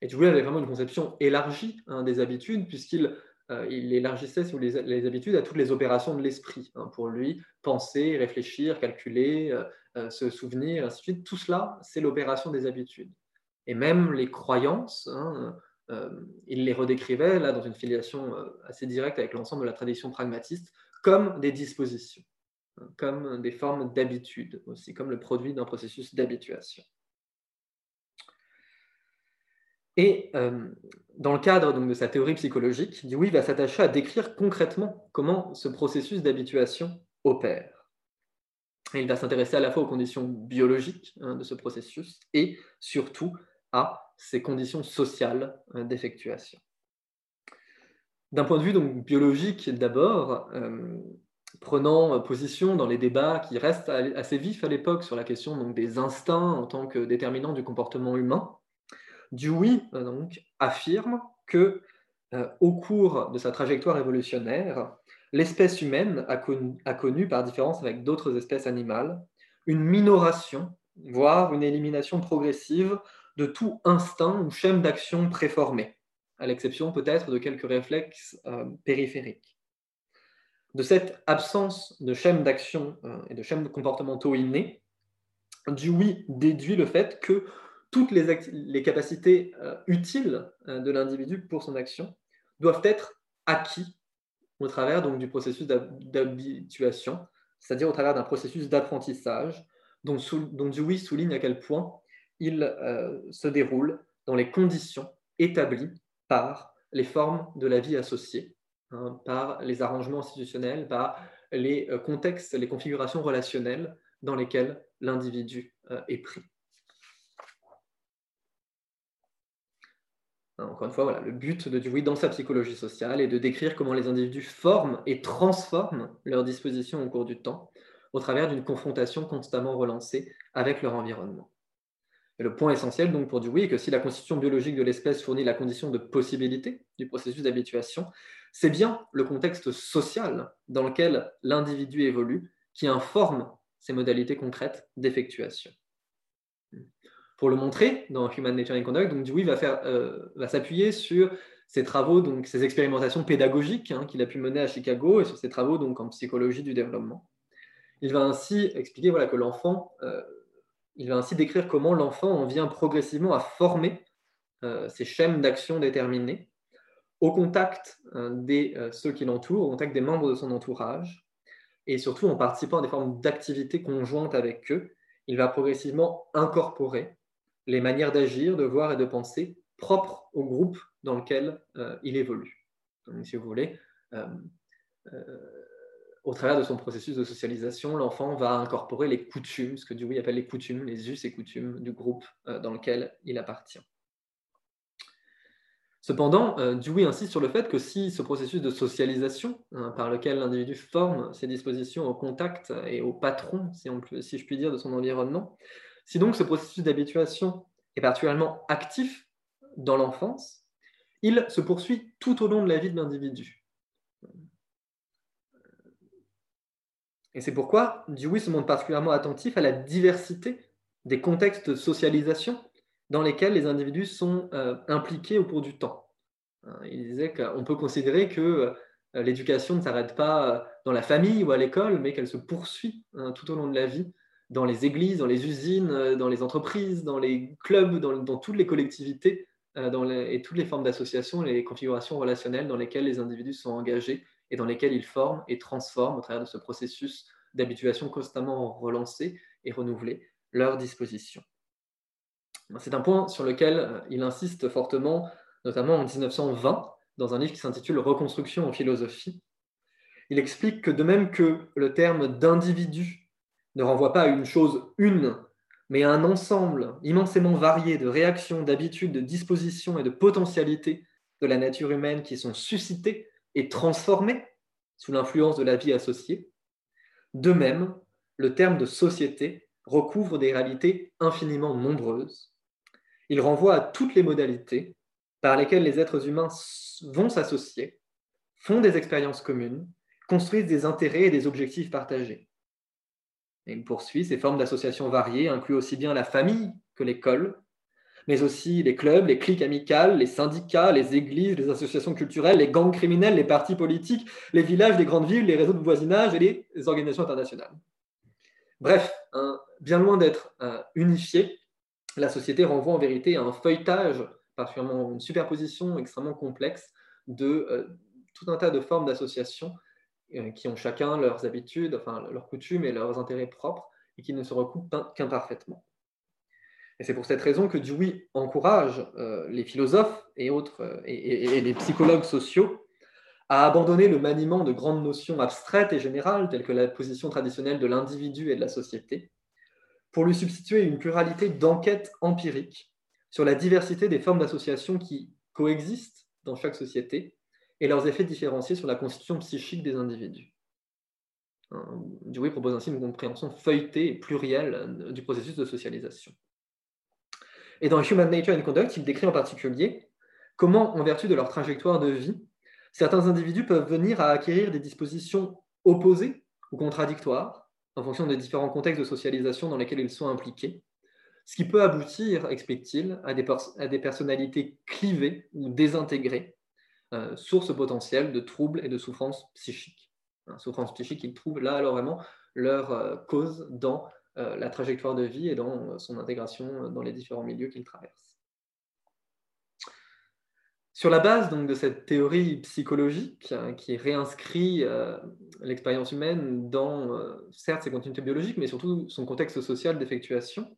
Et Dewey avait vraiment une conception élargie hein, des habitudes, puisqu'il euh, il élargissait sur les, habitudes à toutes les opérations de l'esprit. Hein. pour lui, penser, réfléchir, calculer, euh, se souvenir, ainsi de suite, tout cela, c'est l'opération des habitudes. Et même les croyances, hein, il les redécrivait là dans une filiation assez directe avec l'ensemble de la tradition pragmatiste comme des dispositions, comme des formes d'habitude aussi, comme le produit d'un processus d'habituation. Et euh, dans le cadre de sa théorie psychologique, Dewey va s'attacher à décrire concrètement comment ce processus d'habituation opère. Il va s'intéresser à la fois aux conditions biologiques hein, de ce processus et surtout à ses conditions sociales hein, d'effectuation. D'un point de vue donc, biologique d'abord, euh, prenant position dans les débats qui restent assez vifs à l'époque sur la question des instincts en tant que déterminants du comportement humain, Dewey euh, donc, affirme que euh, au cours de sa trajectoire évolutionnaire, l'espèce humaine a connu, par différence avec d'autres espèces animales, une minoration, voire une élimination progressive de tout instinct ou schème d'action préformé, à l'exception peut-être de quelques réflexes euh, périphériques. De cette absence de schème d'action et de schèmes comportementaux innés, Dewey déduit le fait que toutes les, capacités euh, utiles euh, de l'individu pour son action doivent être acquis au travers donc, du processus d'habituation, c'est-à-dire au travers d'un processus d'apprentissage dont, Dewey souligne à quel point il euh, se déroule dans les conditions établies par les formes de la vie associée, hein, par les arrangements institutionnels, par les contextes, les configurations relationnelles dans lesquelles l'individu est pris. Encore une fois, voilà, le but de Dewey dans sa psychologie sociale est de décrire comment les individus forment et transforment leurs dispositions au cours du temps au travers d'une confrontation constamment relancée avec leur environnement. Le point essentiel donc pour Dewey est que si la constitution biologique de l'espèce fournit la condition de possibilité du processus d'habituation, c'est bien le contexte social dans lequel l'individu évolue qui informe ses modalités concrètes d'effectuation. Pour le montrer dans Human Nature and Conduct, donc Dewey va, euh, va s'appuyer sur ses travaux, donc ses expérimentations pédagogiques hein, qu'il a pu mener à Chicago et sur ses travaux donc en psychologie du développement. Il va ainsi expliquer voilà, que l'enfant, euh, il va ainsi décrire comment l'enfant en vient progressivement à former euh, ses schèmes d'action déterminés au contact des ceux qui l'entourent, au contact des membres de son entourage, et surtout en participant à des formes d'activités conjointes avec eux, il va progressivement incorporer les manières d'agir, de voir et de penser propres au groupe dans lequel euh, il évolue. Donc, si vous voulez, euh, euh, au travers de son processus de socialisation, l'enfant va incorporer les coutumes, ce que Dewey appelle les coutumes, les us et coutumes du groupe dans lequel il appartient. Cependant, Dewey insiste sur le fait que si ce processus de socialisation, hein, par lequel l'individu forme ses dispositions au contact et au patron, si, si je puis dire, de son environnement, si donc ce processus d'habituation est particulièrement actif dans l'enfance, il se poursuit tout au long de la vie de l'individu. Et c'est pourquoi Dewey se montre particulièrement attentif à la diversité des contextes de socialisation dans lesquels les individus sont euh, impliqués au cours du temps. Hein, il disait qu'on peut considérer que euh, l'éducation ne s'arrête pas euh, dans la famille ou à l'école, mais qu'elle se poursuit hein, tout au long de la vie dans les églises, dans les usines, dans les entreprises, dans les clubs, dans toutes les collectivités euh, et toutes les formes d'association, les configurations relationnelles dans lesquelles les individus sont engagés et dans lesquelles ils forment et transforment au travers de ce processus d'habituation constamment relancé et renouvelé leur disposition. C'est un point sur lequel euh, il insiste fortement, notamment en 1920, dans un livre qui s'intitule Reconstruction en philosophie. Il explique que de même que le terme d'individu ne renvoie pas à une chose une mais un ensemble immensément varié de réactions, d'habitudes, de dispositions et de potentialités de la nature humaine qui sont suscitées et transformées sous l'influence de la vie associée. De même, le terme de société recouvre des réalités infiniment nombreuses. Il renvoie à toutes les modalités par lesquelles les êtres humains vont s'associer, font des expériences communes, construisent des intérêts et des objectifs partagés. Et il poursuit, ces formes d'association variées incluent aussi bien la famille que l'école, mais aussi les clubs, les cliques amicales, les syndicats, les églises, les associations culturelles, les gangs criminels, les partis politiques, les villages les grandes villes, les réseaux de voisinage et les organisations internationales. Bref, bien loin d'être unifiée, la société renvoie en vérité à un feuilletage, particulièrement une superposition extrêmement complexe de euh, tout un tas de formes d'association euh, qui ont chacun leurs habitudes, enfin leurs coutumes et leurs intérêts propres, et qui ne se recoupent qu'imparfaitement. Et c'est pour cette raison que Dewey encourage euh, les philosophes et autres euh, et, les psychologues sociaux à abandonner le maniement de grandes notions abstraites et générales telles que la position traditionnelle de l'individu et de la société, pour lui substituer une pluralité d'enquêtes empiriques sur la diversité des formes d'association qui coexistent dans chaque société et leurs effets différenciés sur la constitution psychique des individus. Dewey propose ainsi une compréhension feuilletée et plurielle euh, du processus de socialisation. Et dans Human Nature and Conduct, il décrit en particulier comment, en vertu de leur trajectoire de vie, certains individus peuvent venir à acquérir des dispositions opposées ou contradictoires en fonction des différents contextes de socialisation dans lesquels ils sont impliqués, ce qui peut aboutir, explique-t-il, à des personnalités clivées ou désintégrées euh, source potentielle de troubles et de souffrances psychiques. Hein, souffrances psychiques, ils trouvent là alors vraiment leur euh, cause dans euh, la trajectoire de vie et dans son intégration dans les différents milieux qu'ils traversent. Sur la base donc, de cette théorie psychologique hein, qui réinscrit l'expérience humaine dans, certes, ses continuités biologiques, mais surtout son contexte social d'effectuation,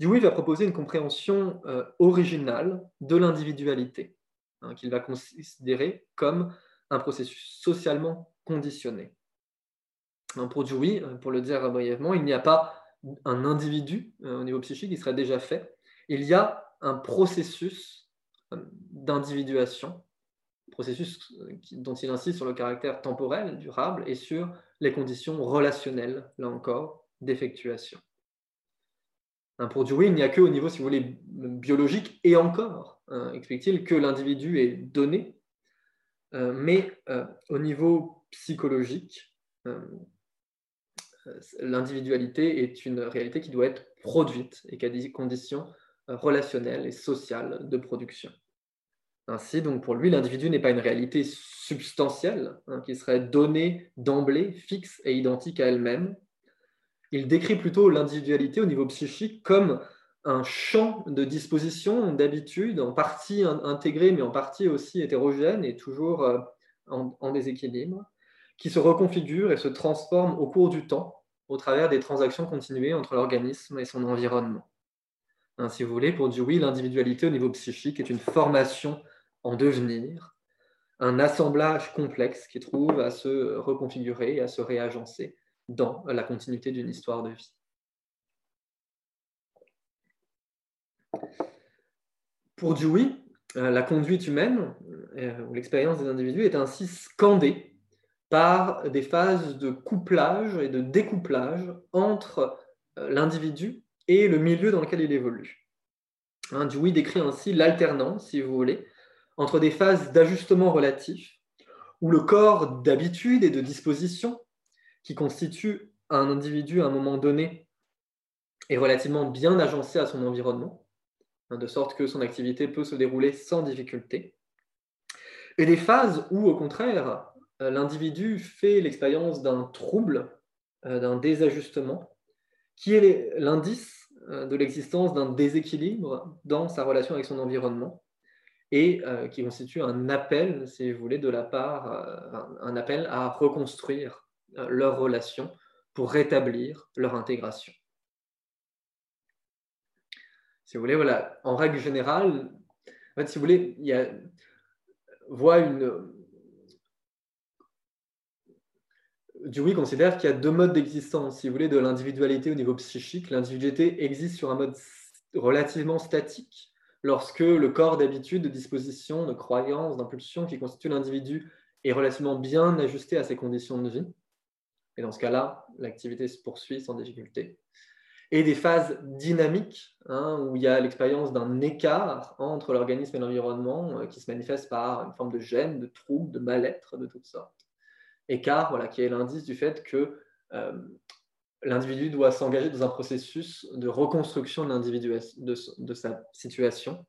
Dewey va proposer une compréhension originale de l'individualité, Hein, qu'il va considérer comme un processus socialement conditionné. Hein, pour Dewey, euh, pour le dire brièvement, il n'y a pas un individu euh, au niveau psychique qui serait déjà fait, il y a un processus euh, d'individuation, processus dont il insiste sur le caractère temporel, durable, et sur les conditions relationnelles, là encore, d'effectuation. Hein, pour Dewey, il n'y a que au niveau, si vous voulez, biologique et encore, explique-t-il, que l'individu est donné, euh, mais euh, au niveau psychologique, euh, l'individualité est une réalité qui doit être produite et qui a des conditions relationnelles et sociales de production. Ainsi, donc pour lui, l'individu n'est pas une réalité substantielle hein, qui serait donnée d'emblée, fixe et identique à elle-même, il décrit plutôt l'individualité au niveau psychique comme un champ de disposition, d'habitude, en partie intégré, mais en partie aussi hétérogène et toujours euh, en, déséquilibre, qui se reconfigure et se transforme au cours du temps au travers des transactions continuées entre l'organisme et son environnement. si vous voulez, pour Dewey, l'individualité au niveau psychique est une formation en devenir, un assemblage complexe qui trouve à se reconfigurer et à se réagencer dans la continuité d'une histoire de vie. Pour Dewey, euh, la conduite humaine euh, ou l'expérience des individus est ainsi scandée par des phases de couplage et de découplage entre euh, l'individu et le milieu dans lequel il évolue. Hein, Dewey décrit ainsi l'alternance, si vous voulez, entre des phases d'ajustement relatif, où le corps d'habitude et de disposition, qui constitue un individu à un moment donné, est relativement bien agencé à son environnement, hein, de sorte que son activité peut se dérouler sans difficulté, et des phases où, au contraire, euh, l'individu fait l'expérience d'un trouble, euh, d'un désajustement, qui est l'indice euh, de l'existence d'un déséquilibre dans sa relation avec son environnement et qui constitue un appel, si vous voulez, de la part, un appel à reconstruire leur relation pour rétablir leur intégration. Si vous voulez, voilà, en règle générale, en fait, si vous voulez, il y a, voit une, Dewey considère qu'il y a deux modes d'existence, si vous voulez, de l'individualité au niveau psychique. L'individualité existe sur un mode relativement statique, lorsque le corps d'habitude, de disposition, de croyance, d'impulsion qui constitue l'individu est relativement bien ajusté à ses conditions de vie. Et dans ce cas-là, l'activité se poursuit sans difficulté. Et des phases dynamiques, hein, où il y a l'expérience d'un écart entre l'organisme et l'environnement euh, qui se manifeste par une forme de gêne, de trouble, de mal-être de toutes sortes. Écart, voilà, qui est l'indice du fait que euh, l'individu doit s'engager dans un processus de reconstruction de l'individu, de, sa situation,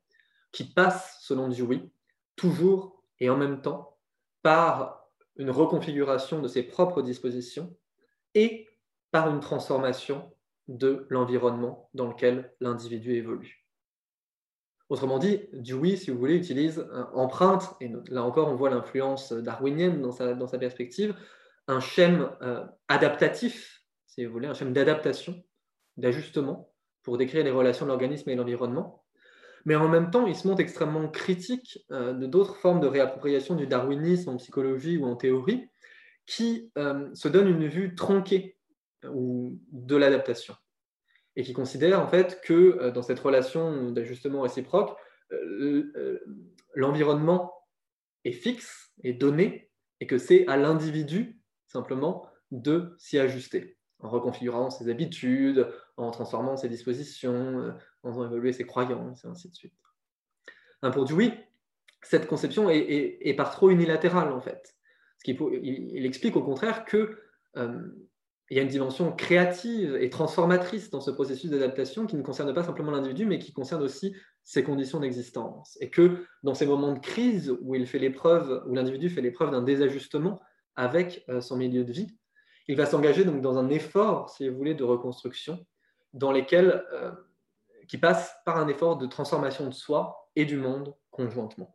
qui passe, selon Dewey, toujours et en même temps par une reconfiguration de ses propres dispositions et par une transformation de l'environnement dans lequel l'individu évolue. Autrement dit, Dewey, si vous voulez, utilise empreinte, et là encore on voit l'influence darwinienne dans sa, dans sa perspective, un schème euh, adaptatif, si vous voulez, un schème d'adaptation, d'ajustement, pour décrire les relations de l'organisme et l'environnement. Mais en même temps, il se montre extrêmement critique euh, de d'autres formes de réappropriation du darwinisme en psychologie ou en théorie, qui euh, se donnent une vue tronquée ou de l'adaptation et qui considère en fait que euh, dans cette relation d'ajustement réciproque, euh, euh, l'environnement est fixe, est donné, et que c'est à l'individu simplement de s'y ajuster, en reconfigurant ses habitudes, en transformant ses dispositions, en faisant évoluer ses croyances, et ainsi de suite. Hein, pour Dewey, cette conception est, par trop unilatérale, en fait. Ce il, explique au contraire que il y a une dimension créative et transformatrice dans ce processus d'adaptation qui ne concerne pas simplement l'individu, mais qui concerne aussi ses conditions d'existence. Et que dans ces moments de crise où il fait l'épreuve, où l'individu fait l'épreuve d'un désajustement avec euh, son milieu de vie, il va s'engager donc dans un effort, si vous voulez, de reconstruction, dans lesquels, euh, qui passe par un effort de transformation de soi et du monde conjointement.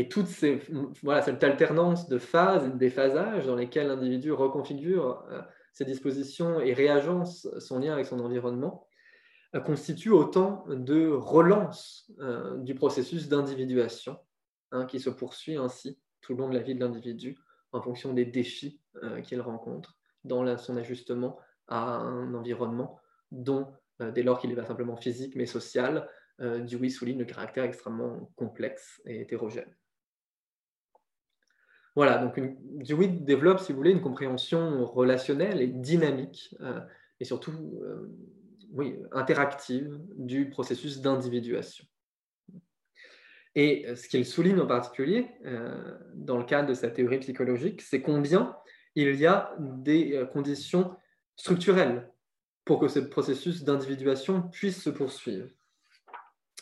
Et toute cette alternance de phases et de déphasage dans lesquels l'individu reconfigure euh, ses dispositions et réagence son lien avec son environnement euh, constitue autant de relance euh, du processus d'individuation hein, qui se poursuit ainsi tout le long de la vie de l'individu en fonction des défis qu'il rencontre dans son ajustement à un environnement dont, dès lors qu'il est pas simplement physique mais social, Dewey souligne le caractère extrêmement complexe et hétérogène. Voilà, donc une, Dewey développe, si vous voulez, une compréhension relationnelle et dynamique, euh, et surtout euh, oui, interactive du processus d'individuation. Et ce qu'il souligne en particulier, euh, dans le cadre de sa théorie psychologique, c'est combien il y a des conditions structurelles pour que ce processus d'individuation puisse se poursuivre.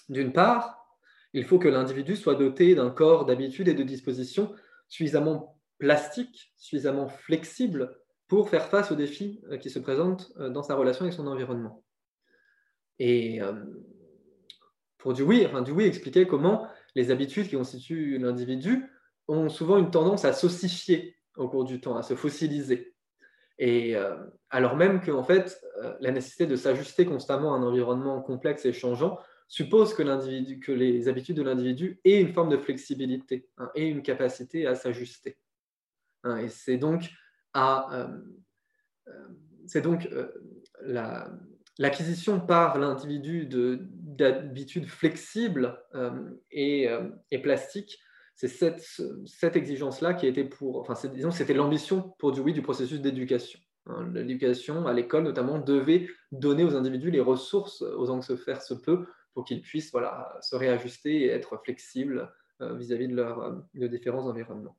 D'une part, il faut que l'individu soit doté d'un corps d'habitude et de disposition suffisamment plastique, suffisamment flexible pour faire face aux défis euh, qui se présentent euh, dans sa relation avec son environnement. Et euh, pour Dewey, enfin, Dewey expliquait comment les habitudes qui constituent l'individu ont souvent une tendance à s'ossifier au cours du temps, à se fossiliser. Et alors même que en fait, la nécessité de s'ajuster constamment à un environnement complexe et changeant suppose que, les habitudes de l'individu aient une forme de flexibilité hein, et une capacité à s'ajuster. Hein, et c'est donc, à, c'est donc l'acquisition par l'individu d'habitudes flexibles et, et plastiques c'est cette, cette exigence-là qui été pour, enfin, disons, c'était l'ambition pour Dewey du processus d'éducation. Hein. L'éducation à l'école, notamment, devait donner aux individus les ressources, aux que se faire se peut, qu'ils puissent voilà, se réajuster et être flexibles euh, vis-à-vis de leurs euh, de différents environnements.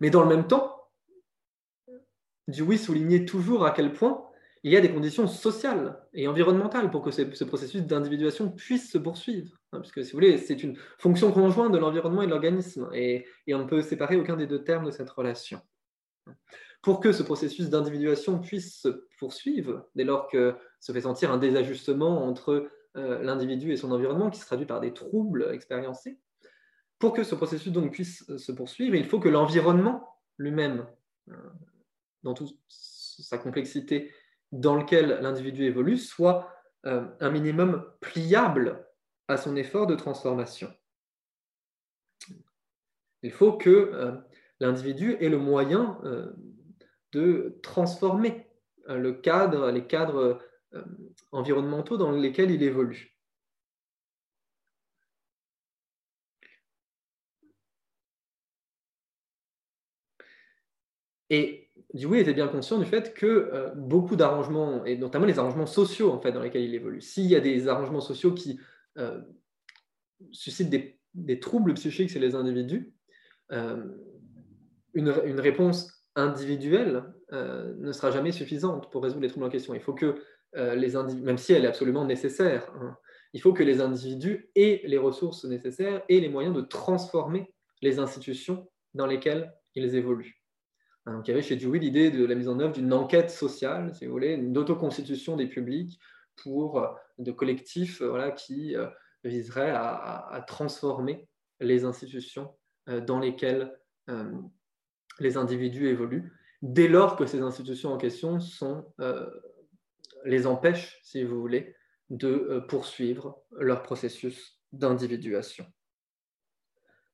Mais dans le même temps, Dewey soulignait toujours à quel point il y a des conditions sociales et environnementales pour que ce, processus d'individuation puisse se poursuivre. Hein, puisque, si vous voulez, c'est une fonction conjointe de l'environnement et de l'organisme, et, on ne peut séparer aucun des deux termes de cette relation. Pour que ce processus d'individuation puisse se poursuivre, dès lors que se fait sentir un désajustement entre l'individu et son environnement, qui se traduit par des troubles expériencés, pour que ce processus donc puisse se poursuivre, il faut que l'environnement lui-même, euh, dans toute sa complexité, dans lequel l'individu évolue soit euh, un minimum pliable à son effort de transformation. Il faut que euh, l'individu ait le moyen euh, de transformer le cadre, les cadres environnementaux dans lesquels il évolue. Et Dewey était bien conscient du fait que euh, beaucoup d'arrangements, et notamment les arrangements sociaux en fait, dans lesquels il évolue, s'il y a des arrangements sociaux qui euh, suscitent des, troubles psychiques chez les individus, euh, une, réponse individuelle ne sera jamais suffisante pour résoudre les troubles en question. Il faut que individus, même si elle est absolument nécessaire, hein, il faut que les individus aient les ressources nécessaires et les moyens de transformer les institutions dans lesquelles ils évoluent. Donc, il y avait chez Dewey l'idée de la mise en œuvre d'une enquête sociale, si vous voulez, d'autoconstitution des publics pour euh, de collectifs euh, qui euh, viseraient à, transformer les institutions dans lesquelles les individus évoluent, dès lors que ces institutions en question sont, les empêchent, si vous voulez, de poursuivre leur processus d'individuation.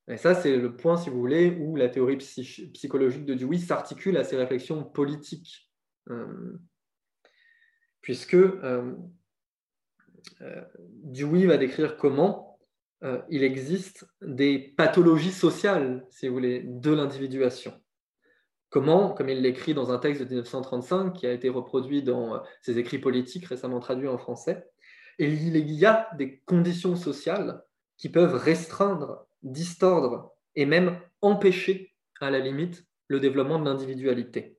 Et ça, c'est le point, si vous voulez, où la théorie psychologique de Dewey s'articule à ses réflexions politiques. Euh, puisque euh, euh, Dewey va décrire comment il existe des pathologies sociales, si vous voulez, de l'individuation. Comment, comme il l'écrit dans un texte de 1935 qui a été reproduit dans ses écrits politiques récemment traduits en français, il y a des conditions sociales qui peuvent restreindre distordre et même empêcher, à la limite, le développement de l'individualité.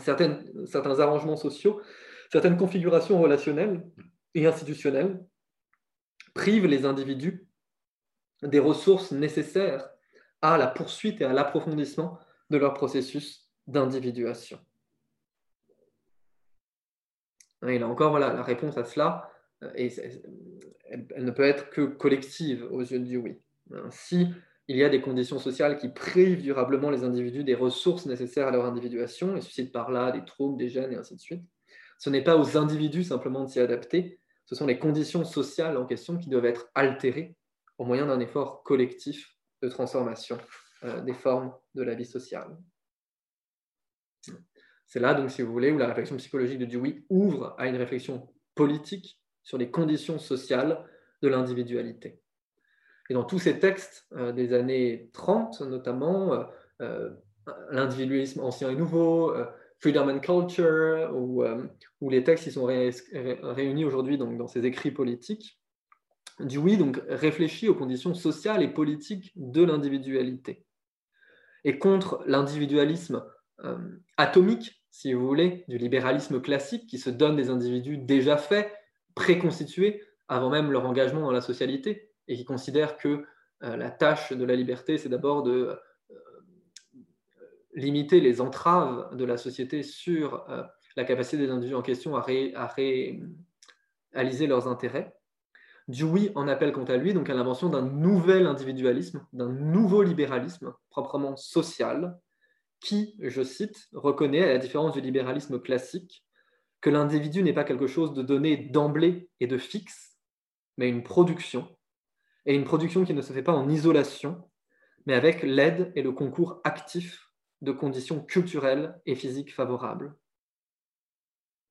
Certains, certains arrangements sociaux, certaines configurations relationnelles et institutionnelles privent les individus des ressources nécessaires à la poursuite et à l'approfondissement de leur processus d'individuation. Et là encore, voilà, la réponse à cela, euh, elle, ne peut être que collective aux yeux de oui. Si il y a des conditions sociales qui privent durablement les individus des ressources nécessaires à leur individuation et suscitent par là des troubles, des gènes et ainsi de suite, ce n'est pas aux individus simplement de s'y adapter, ce sont les conditions sociales en question qui doivent être altérées au moyen d'un effort collectif de transformation des formes de la vie sociale. C'est là, donc, si vous voulez, où la réflexion psychologique de Dewey ouvre à une réflexion politique sur les conditions sociales de l'individualité. Et dans tous ces textes euh, des années 30, notamment, euh, euh, l'individualisme ancien et nouveau, Freedom and Culture, où, les textes qui sont réunis aujourd'hui dans ces écrits politiques, Dewey donc, réfléchit aux conditions sociales et politiques de l'individualité. Et contre l'individualisme atomique, si vous voulez, du libéralisme classique qui se donne des individus déjà faits, préconstitués, avant même leur engagement dans la socialité, et qui considère que euh, la tâche de la liberté, c'est d'abord de euh, limiter les entraves de la société sur euh, la capacité des individus en question à, réaliser leurs intérêts. Dewey en appelle quant à lui donc à l'invention d'un nouvel individualisme, d'un nouveau libéralisme proprement social, qui, je cite, reconnaît, à la différence du libéralisme classique, que l'individu n'est pas quelque chose de donné d'emblée et de fixe, mais une production, et une production qui ne se fait pas en isolation, mais avec l'aide et le concours actif de conditions culturelles et physiques favorables.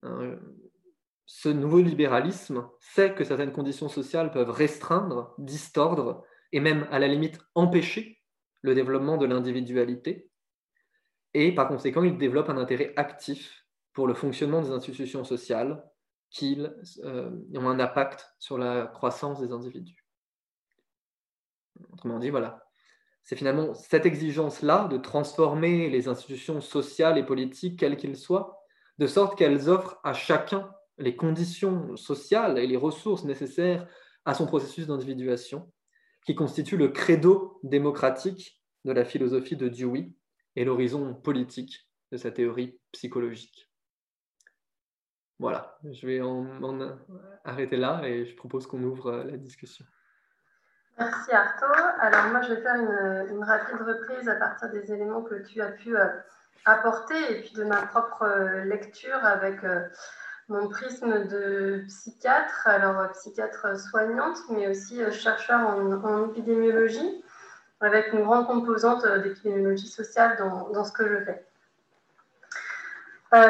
Euh, ce nouveau libéralisme sait que certaines conditions sociales peuvent restreindre, distordre et même à la limite empêcher le développement de l'individualité. Et par conséquent, il développe un intérêt actif pour le fonctionnement des institutions sociales qui euh, ont un impact sur la croissance des individus. Autrement dit, voilà. C'est finalement cette exigence-là de transformer les institutions sociales et politiques, quelles qu'elles soient, de sorte qu'elles offrent à chacun les conditions sociales et les ressources nécessaires à son processus d'individuation, qui constitue le credo démocratique de la philosophie de Dewey et l'horizon politique de sa théorie psychologique. Voilà, je vais en, arrêter là et je propose qu'on ouvre la discussion. Merci Arto. Alors moi je vais faire une, rapide reprise à partir des éléments que tu as pu euh, apporter et puis de ma propre euh, lecture avec euh, mon prisme de psychiatre, alors euh, psychiatre soignante, mais aussi euh, chercheur en, épidémiologie, avec une grande composante euh, d'épidémiologie sociale dans, ce que je fais.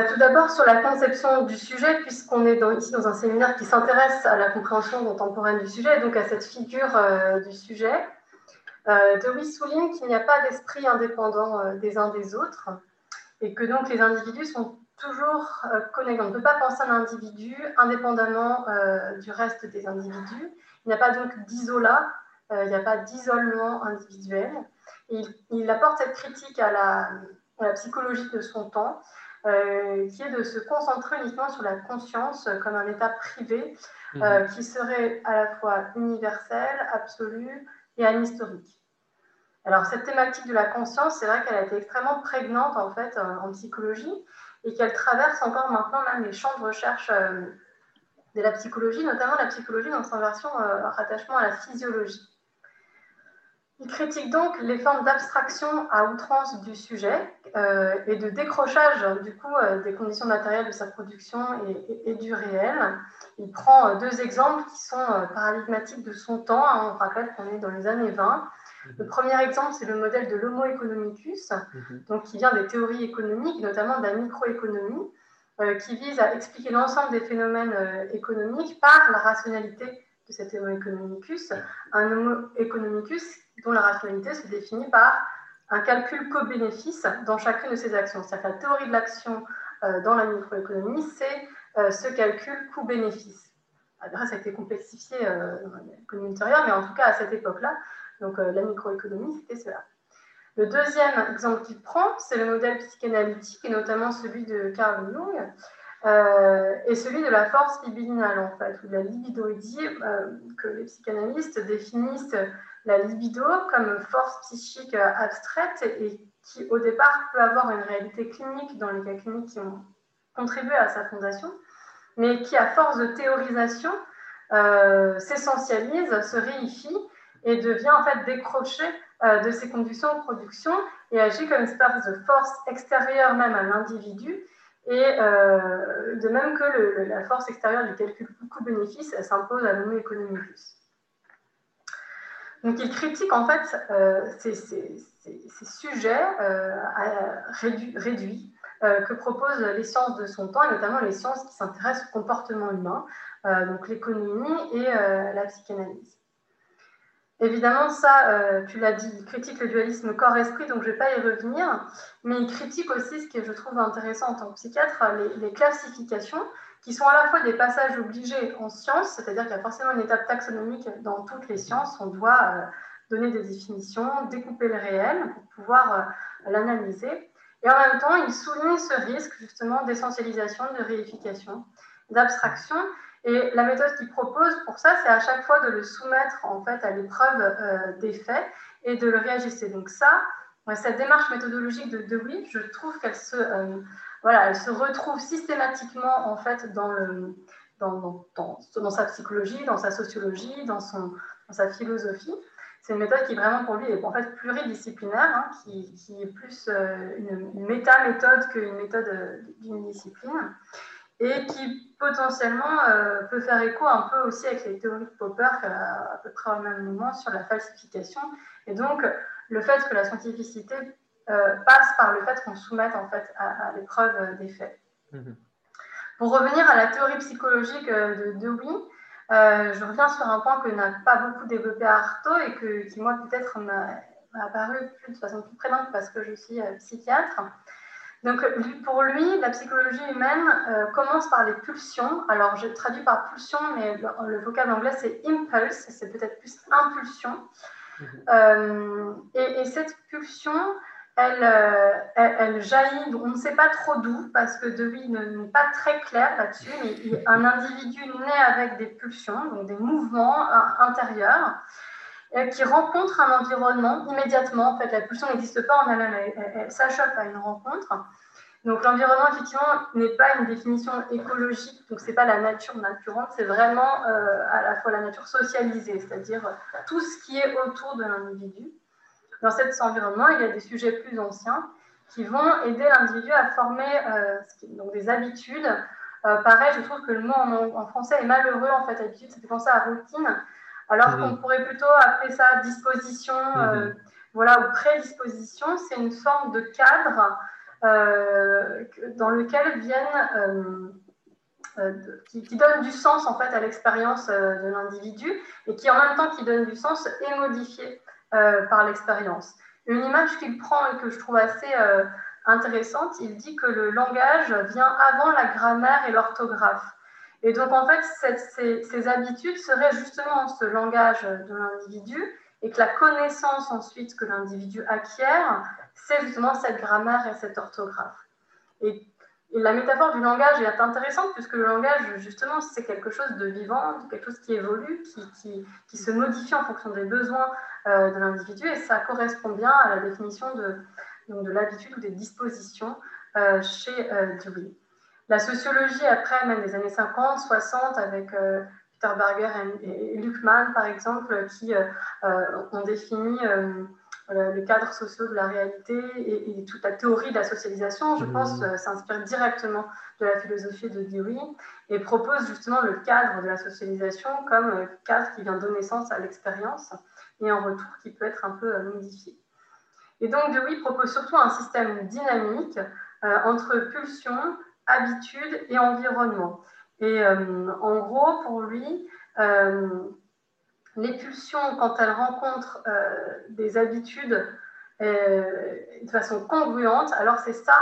tout d'abord sur la conception du sujet, puisqu'on est ici dans un séminaire qui s'intéresse à la compréhension contemporaine du sujet, donc à cette figure du sujet. Dewey souligne qu'il n'y a pas d'esprit indépendant des uns des autres, et que donc les individus sont toujours euh, connectés. On ne peut pas penser un individu indépendamment euh, du reste des individus. Il n'y a pas donc d'isola, euh, il n'y a pas d'isolement individuel. il, apporte cette critique à la, psychologie de son temps, qui est de se concentrer uniquement sur la conscience comme un état privé mhm. qui serait à la fois universel, absolu et anhistorique. Alors cette thématique de la conscience, c'est vrai qu'elle a été extrêmement prégnante en fait en psychologie et qu'elle traverse encore maintenant même les champs de recherche euh, de la psychologie, notamment la psychologie dans sa version euh, rattachement à la physiologie. Il critique donc les formes d'abstraction à outrance du sujet euh, et de décrochage du coup des conditions matérielles de sa production et, du réel. Il prend deux exemples qui sont paradigmatiques de son temps. On rappelle qu'on est dans les années 20 le premier exemple, c'est le modèle de l'Homo economicus, mhm. donc qui vient des théories économiques, notamment de la microéconomie, euh, qui vise à expliquer l'ensemble des phénomènes euh, économiques par la rationalité de cet Homo economicus. Un Homo economicus dont la rationalité se définit par un calcul co-bénéfice dans chacune de ses actions. C'est-à-dire que la théorie de l'action euh, dans la microéconomie, c'est ce calcul coût-bénéfice. Après, ça a été complexifié dans l'économie ultérieure, mais en tout cas, à cette époque-là, donc euh, la microéconomie, c'était cela. Le deuxième exemple qu'il prend, c'est le modèle psychanalytique, et notamment celui de Carl Jung, euh, et celui de la force libidinale, en fait, ou de la libidoïdie, euh, que les psychanalystes définissent la libido comme force psychique abstraite et qui, au départ, peut avoir une réalité clinique dans les cas cliniques qui ont contribué à sa fondation, mais qui, à force de théorisation, s'essentialise, se réifie et devient en fait décroché euh, de ces conditions de production et agit comme une espèce de force extérieure même à l'individu et euh, de même que la force extérieure du calcul coût-bénéfice s'impose à l'homo economicus. Donc il critique en fait euh, ces, sujets réduits, que proposent les sciences de son temps, et notamment les sciences qui s'intéressent au comportement humain, donc l'économie et la psychanalyse. Évidemment, ça, euh, tu l'as dit, il critique le dualisme corps-esprit, donc je ne vais pas y revenir, mais il critique aussi ce que je trouve intéressant en tant que psychiatre, les, classifications, qui sont à la fois des passages obligés en sciences, c'est-à-dire qu'il y a forcément une étape taxonomique dans toutes les sciences, on doit euh, donner des définitions, découper le réel pour pouvoir euh, l'analyser, et en même temps, il souligne ce risque justement d'essentialisation, de réification, d'abstraction, et la méthode qu'il propose pour ça, c'est à chaque fois de le soumettre en fait à l'épreuve euh, des faits et de le réajuster. Donc ça, cette démarche méthodologique de Dewey, je trouve qu'elle se, euh, voilà, elle se retrouve systématiquement en fait dans, le, dans, dans, dans, sa psychologie, dans sa sociologie, dans, son, dans sa philosophie. C'est une méthode qui vraiment pour lui est en fait pluridisciplinaire, hein, qui, qui, est plus euh, une, une méta-méthode qu'une méthode d'une discipline et qui potentiellement euh, peut faire écho un peu aussi avec les théories de Popper à, peu près au même moment sur la falsification. Et donc, le fait que la scientificité euh, passe par le fait qu'on soumette en fait à, l'épreuve des faits. Mhm. Pour revenir à la théorie psychologique de Dewey, je reviens sur un point que n'a pas beaucoup développé Artaud et que, qui, moi, peut-être m'a apparu de façon plus présente parce que je suis psychiatre. Donc, pour lui, la psychologie humaine euh, commence par les pulsions. Alors, je traduis par pulsion, mais le, vocable anglais, c'est impulse, c'est peut-être plus impulsion. Mhm. Euh, et, cette pulsion, euh, elle, elle, jaillit, on ne sait pas trop d'où, parce que Dewey n'est pas très clair là-dessus, mais un individu naît avec des pulsions, donc des mouvements intérieurs. Euh, qui rencontre un environnement immédiatement. En fait, la pulsion n'existe pas en elle-même, elle, s'achoppe à une rencontre. Donc l'environnement, effectivement, n'est pas une définition écologique, donc ce n'est pas la nature naturante, c'est vraiment euh, à la fois la nature socialisée, c'est-à-dire tout ce qui est autour de l'individu. Dans cet environnement, il y a des sujets plus anciens qui vont aider l'individu à former euh, donc des habitudes. pareil, je trouve que le mot en, en, français est malheureux, en fait, habitude, ça fait penser à routine alors qu'on mhm. pourrait plutôt appeler ça disposition, euh, mhm. voilà, ou prédisposition. C'est une forme de cadre euh, dans lequel viennent, euh, qui, donne du sens en fait à l'expérience de l'individu et qui en même temps qui donne du sens est modifié par l'expérience. Une image qu'il prend et que je trouve assez intéressante, il dit que le langage vient avant la grammaire et l'orthographe. Et donc, en fait, ces, habitudes seraient justement ce langage de l'individu et que la connaissance ensuite que l'individu acquiert, c'est justement cette grammaire et cette orthographe. Et, la métaphore du langage est intéressante puisque le langage, justement, c'est quelque chose de vivant, quelque chose qui évolue, qui, se modifie en fonction des besoins euh, de l'individu et ça correspond bien à la définition de, de l'habitude ou des dispositions euh, chez euh, Dewey. La sociologie, après, même des années 50, 60, avec euh, Peter Berger et, Luckman, par exemple, qui euh, euh, ont défini le cadre social de la réalité et, toute la théorie de la socialisation, je mmh. pense, s'inspire directement de la philosophie de Dewey et propose justement le cadre de la socialisation comme cadre qui vient donner sens à l'expérience et en retour qui peut être un peu modifié. Et donc Dewey propose surtout un système dynamique entre pulsion, habitude et environnement. Et euh, en gros, pour lui, euh, les pulsions, quand elles rencontrent euh, des habitudes de façon congruente, alors c'est ça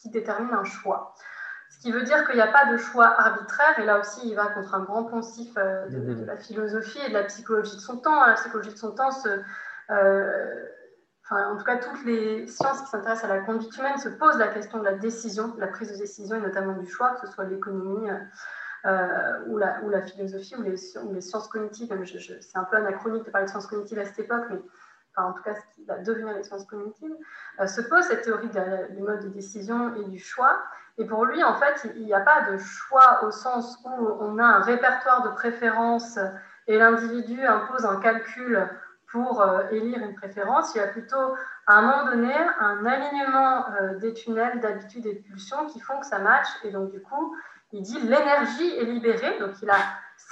qui détermine un choix. Ce qui veut dire qu'il n'y a pas de choix arbitraire, et là aussi il va contre un grand poncif de, de, la philosophie et de la psychologie de son temps. La psychologie de son temps se, en tout cas, toutes les sciences qui s'intéressent à la conduite humaine se posent la question de la décision, de la prise de décision et notamment du choix, que ce soit l'économie euh, ou, la, philosophie ou les, les sciences cognitives. C'est un peu anachronique de parler de sciences cognitives à cette époque, mais en tout cas, ce qui va devenir les sciences cognitives, euh, se pose cette théorie du mode de décision et du choix. Et pour lui, en fait, il n'y a pas de choix au sens où on a un répertoire de préférences et l'individu impose un calcul pour euh, élire une préférence, il y a plutôt à un moment donné un alignement euh, des tunnels d'habitude et de pulsions qui font que ça match. Et donc, du coup, il dit l'énergie est libérée. Donc, il a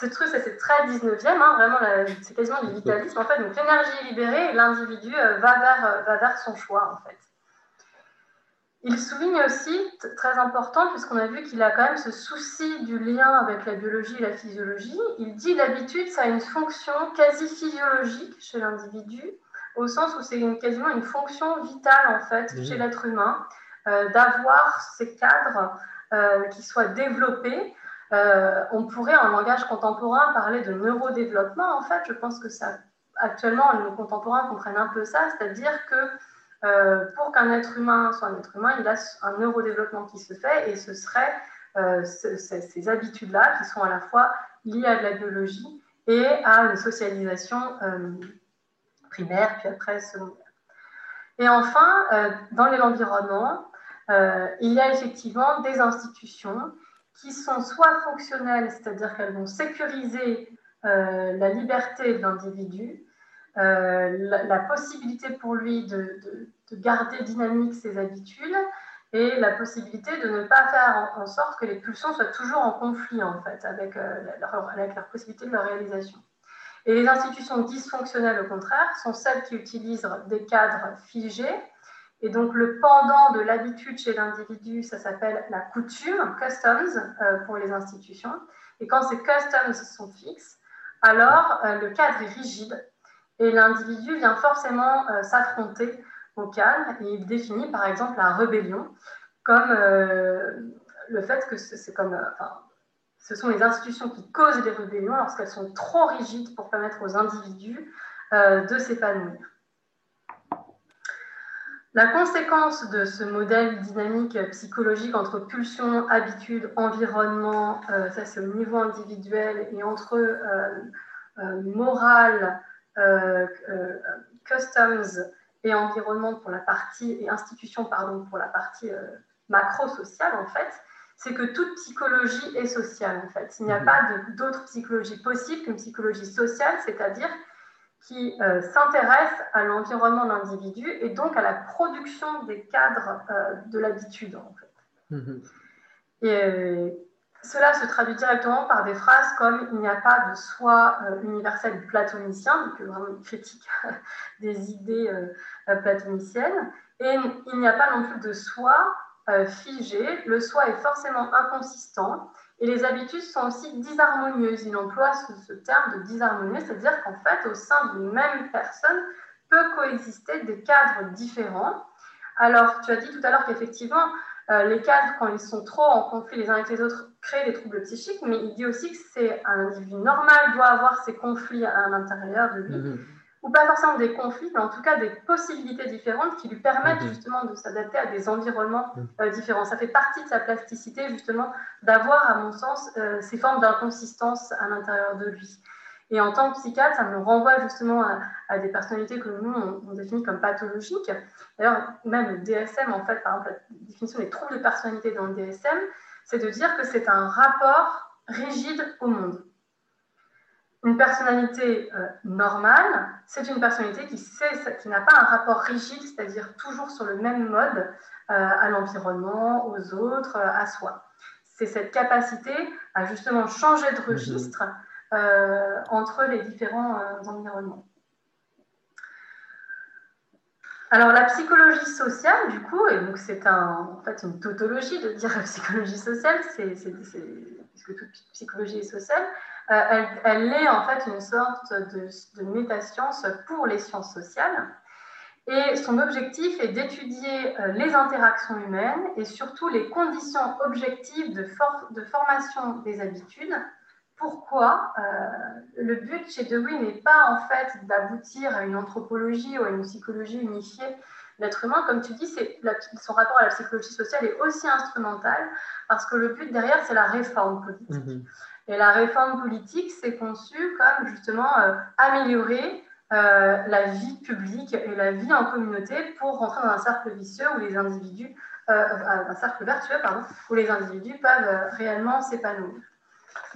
ce truc, c'est très 19e, hein, vraiment, c'est quasiment du vitalisme. En fait, donc l'énergie est libérée et l'individu euh, va, vers, va vers son choix, en fait. Il souligne aussi, très important, puisqu'on a vu qu'il a quand même ce souci du lien avec la biologie et la physiologie, il dit l'habitude, ça a une fonction quasi physiologique chez l'individu, au sens où c'est quasiment une fonction vitale en fait chez l'être humain, euh, d'avoir ces cadres euh, qui soient développés. Euh, on pourrait en langage contemporain parler de neurodéveloppement en fait. Je pense que ça, actuellement, nos contemporains comprennent un peu ça, c'est-à-dire que euh, pour qu'un être humain soit un être humain, il a un neurodéveloppement qui se fait et ce serait euh, ces habitudes-là qui sont à la fois liées à de la biologie et à une socialisation euh, primaire, puis après secondaire. Et enfin, dans l'environnement, il y a effectivement des institutions qui sont soit fonctionnelles, c'est-à-dire qu'elles vont sécuriser la liberté de l'individu, euh, la, possibilité pour lui de, garder dynamique ses habitudes et la possibilité de ne pas faire en, sorte que les pulsions soient toujours en conflit en fait avec, leur, avec leur possibilité de leur réalisation. Et les institutions dysfonctionnelles, au contraire, sont celles qui utilisent des cadres figés. Et donc, le pendant de l'habitude chez l'individu, ça s'appelle la coutume, customs, euh, pour les institutions. Et quand ces customs sont fixes, alors euh, le cadre est rigide et l'individu vient forcément euh, s'affronter au cadre et il définit par exemple la rébellion comme le fait que c'est comme ce sont les institutions qui causent des rébellions lorsqu'elles sont trop rigides pour permettre aux individus euh, de s'épanouir. La conséquence de ce modèle dynamique psychologique entre pulsion, habitude, environnement, euh, ça c'est au niveau individuel, et entre euh, morale, customs et environnement pour la partie, et institution pardon, pour la partie macro-sociale en fait, c'est que toute psychologie est sociale, en fait. Il n'y a mhm. pas d'autre psychologie possible qu'une psychologie sociale, c'est-à-dire qui euh, s'intéresse à l'environnement de l'individu et donc à la production des cadres euh, de l'habitude, en fait. Mhm. Et euh, cela se traduit directement par des phrases comme il n'y a pas de soi universel platonicien, donc vraiment une critique des idées platoniciennes, et il n'y a pas non plus de soi euh, figé, le soi est forcément inconsistant et les habitudes sont aussi disharmonieuses. Il emploie ce, terme de disharmonieuse, c'est-à-dire qu'en fait, au sein d'une même personne, peut coexister des cadres différents. Alors, tu as dit tout à l'heure qu'effectivement, euh, les cadres, quand ils sont trop en conflit les uns avec les autres, créent des troubles psychiques, mais il dit aussi que c'est un individu normal doit avoir ces conflits à l'intérieur de lui. Mm-hmm ou pas forcément des conflits, mais en tout cas des possibilités différentes qui lui permettent mhm. justement de s'adapter à des environnements mhm. euh, différents. Ça fait partie de sa plasticité justement d'avoir, à mon sens, euh, ces formes d'inconsistance à l'intérieur de lui. Et en tant que psychiatre, ça me renvoie justement à, des personnalités que nous, on, définit comme pathologiques. D'ailleurs, même le DSM, en fait, par exemple, la définition des troubles de personnalité dans le DSM, c'est de dire que c'est un rapport rigide au monde. Une personnalité euh, normale, c'est une personnalité qui, qui n'a pas un rapport rigide, c'est-à-dire toujours sur le même mode euh, à l'environnement, aux autres, euh, à soi. C'est cette capacité à justement changer de mhm. registre entre les différents environnements. Alors la psychologie sociale, du coup, et donc c'est en fait une tautologie de dire psychologie sociale, c'est, puisque toute psychologie est sociale, euh, elle, est en fait une sorte de, de métascience pour les sciences sociales. Et son objectif est d'étudier euh, les interactions humaines et surtout les conditions objectives de formation des habitudes. Pourquoi euh, Le but chez Dewey n'est pas en fait d'aboutir à une anthropologie ou à une psychologie unifiée l'être humain. Comme tu dis, son rapport à la psychologie sociale est aussi instrumental parce que le but derrière, c'est la réforme politique. Mm-hmm. Et la réforme politique, c'est conçu comme justement euh, améliorer euh, la vie publique et la vie en communauté pour rentrer dans un cercle vicieux où les individus, euh, un cercle vertueux, pardon, où les individus peuvent réellement s'épanouir.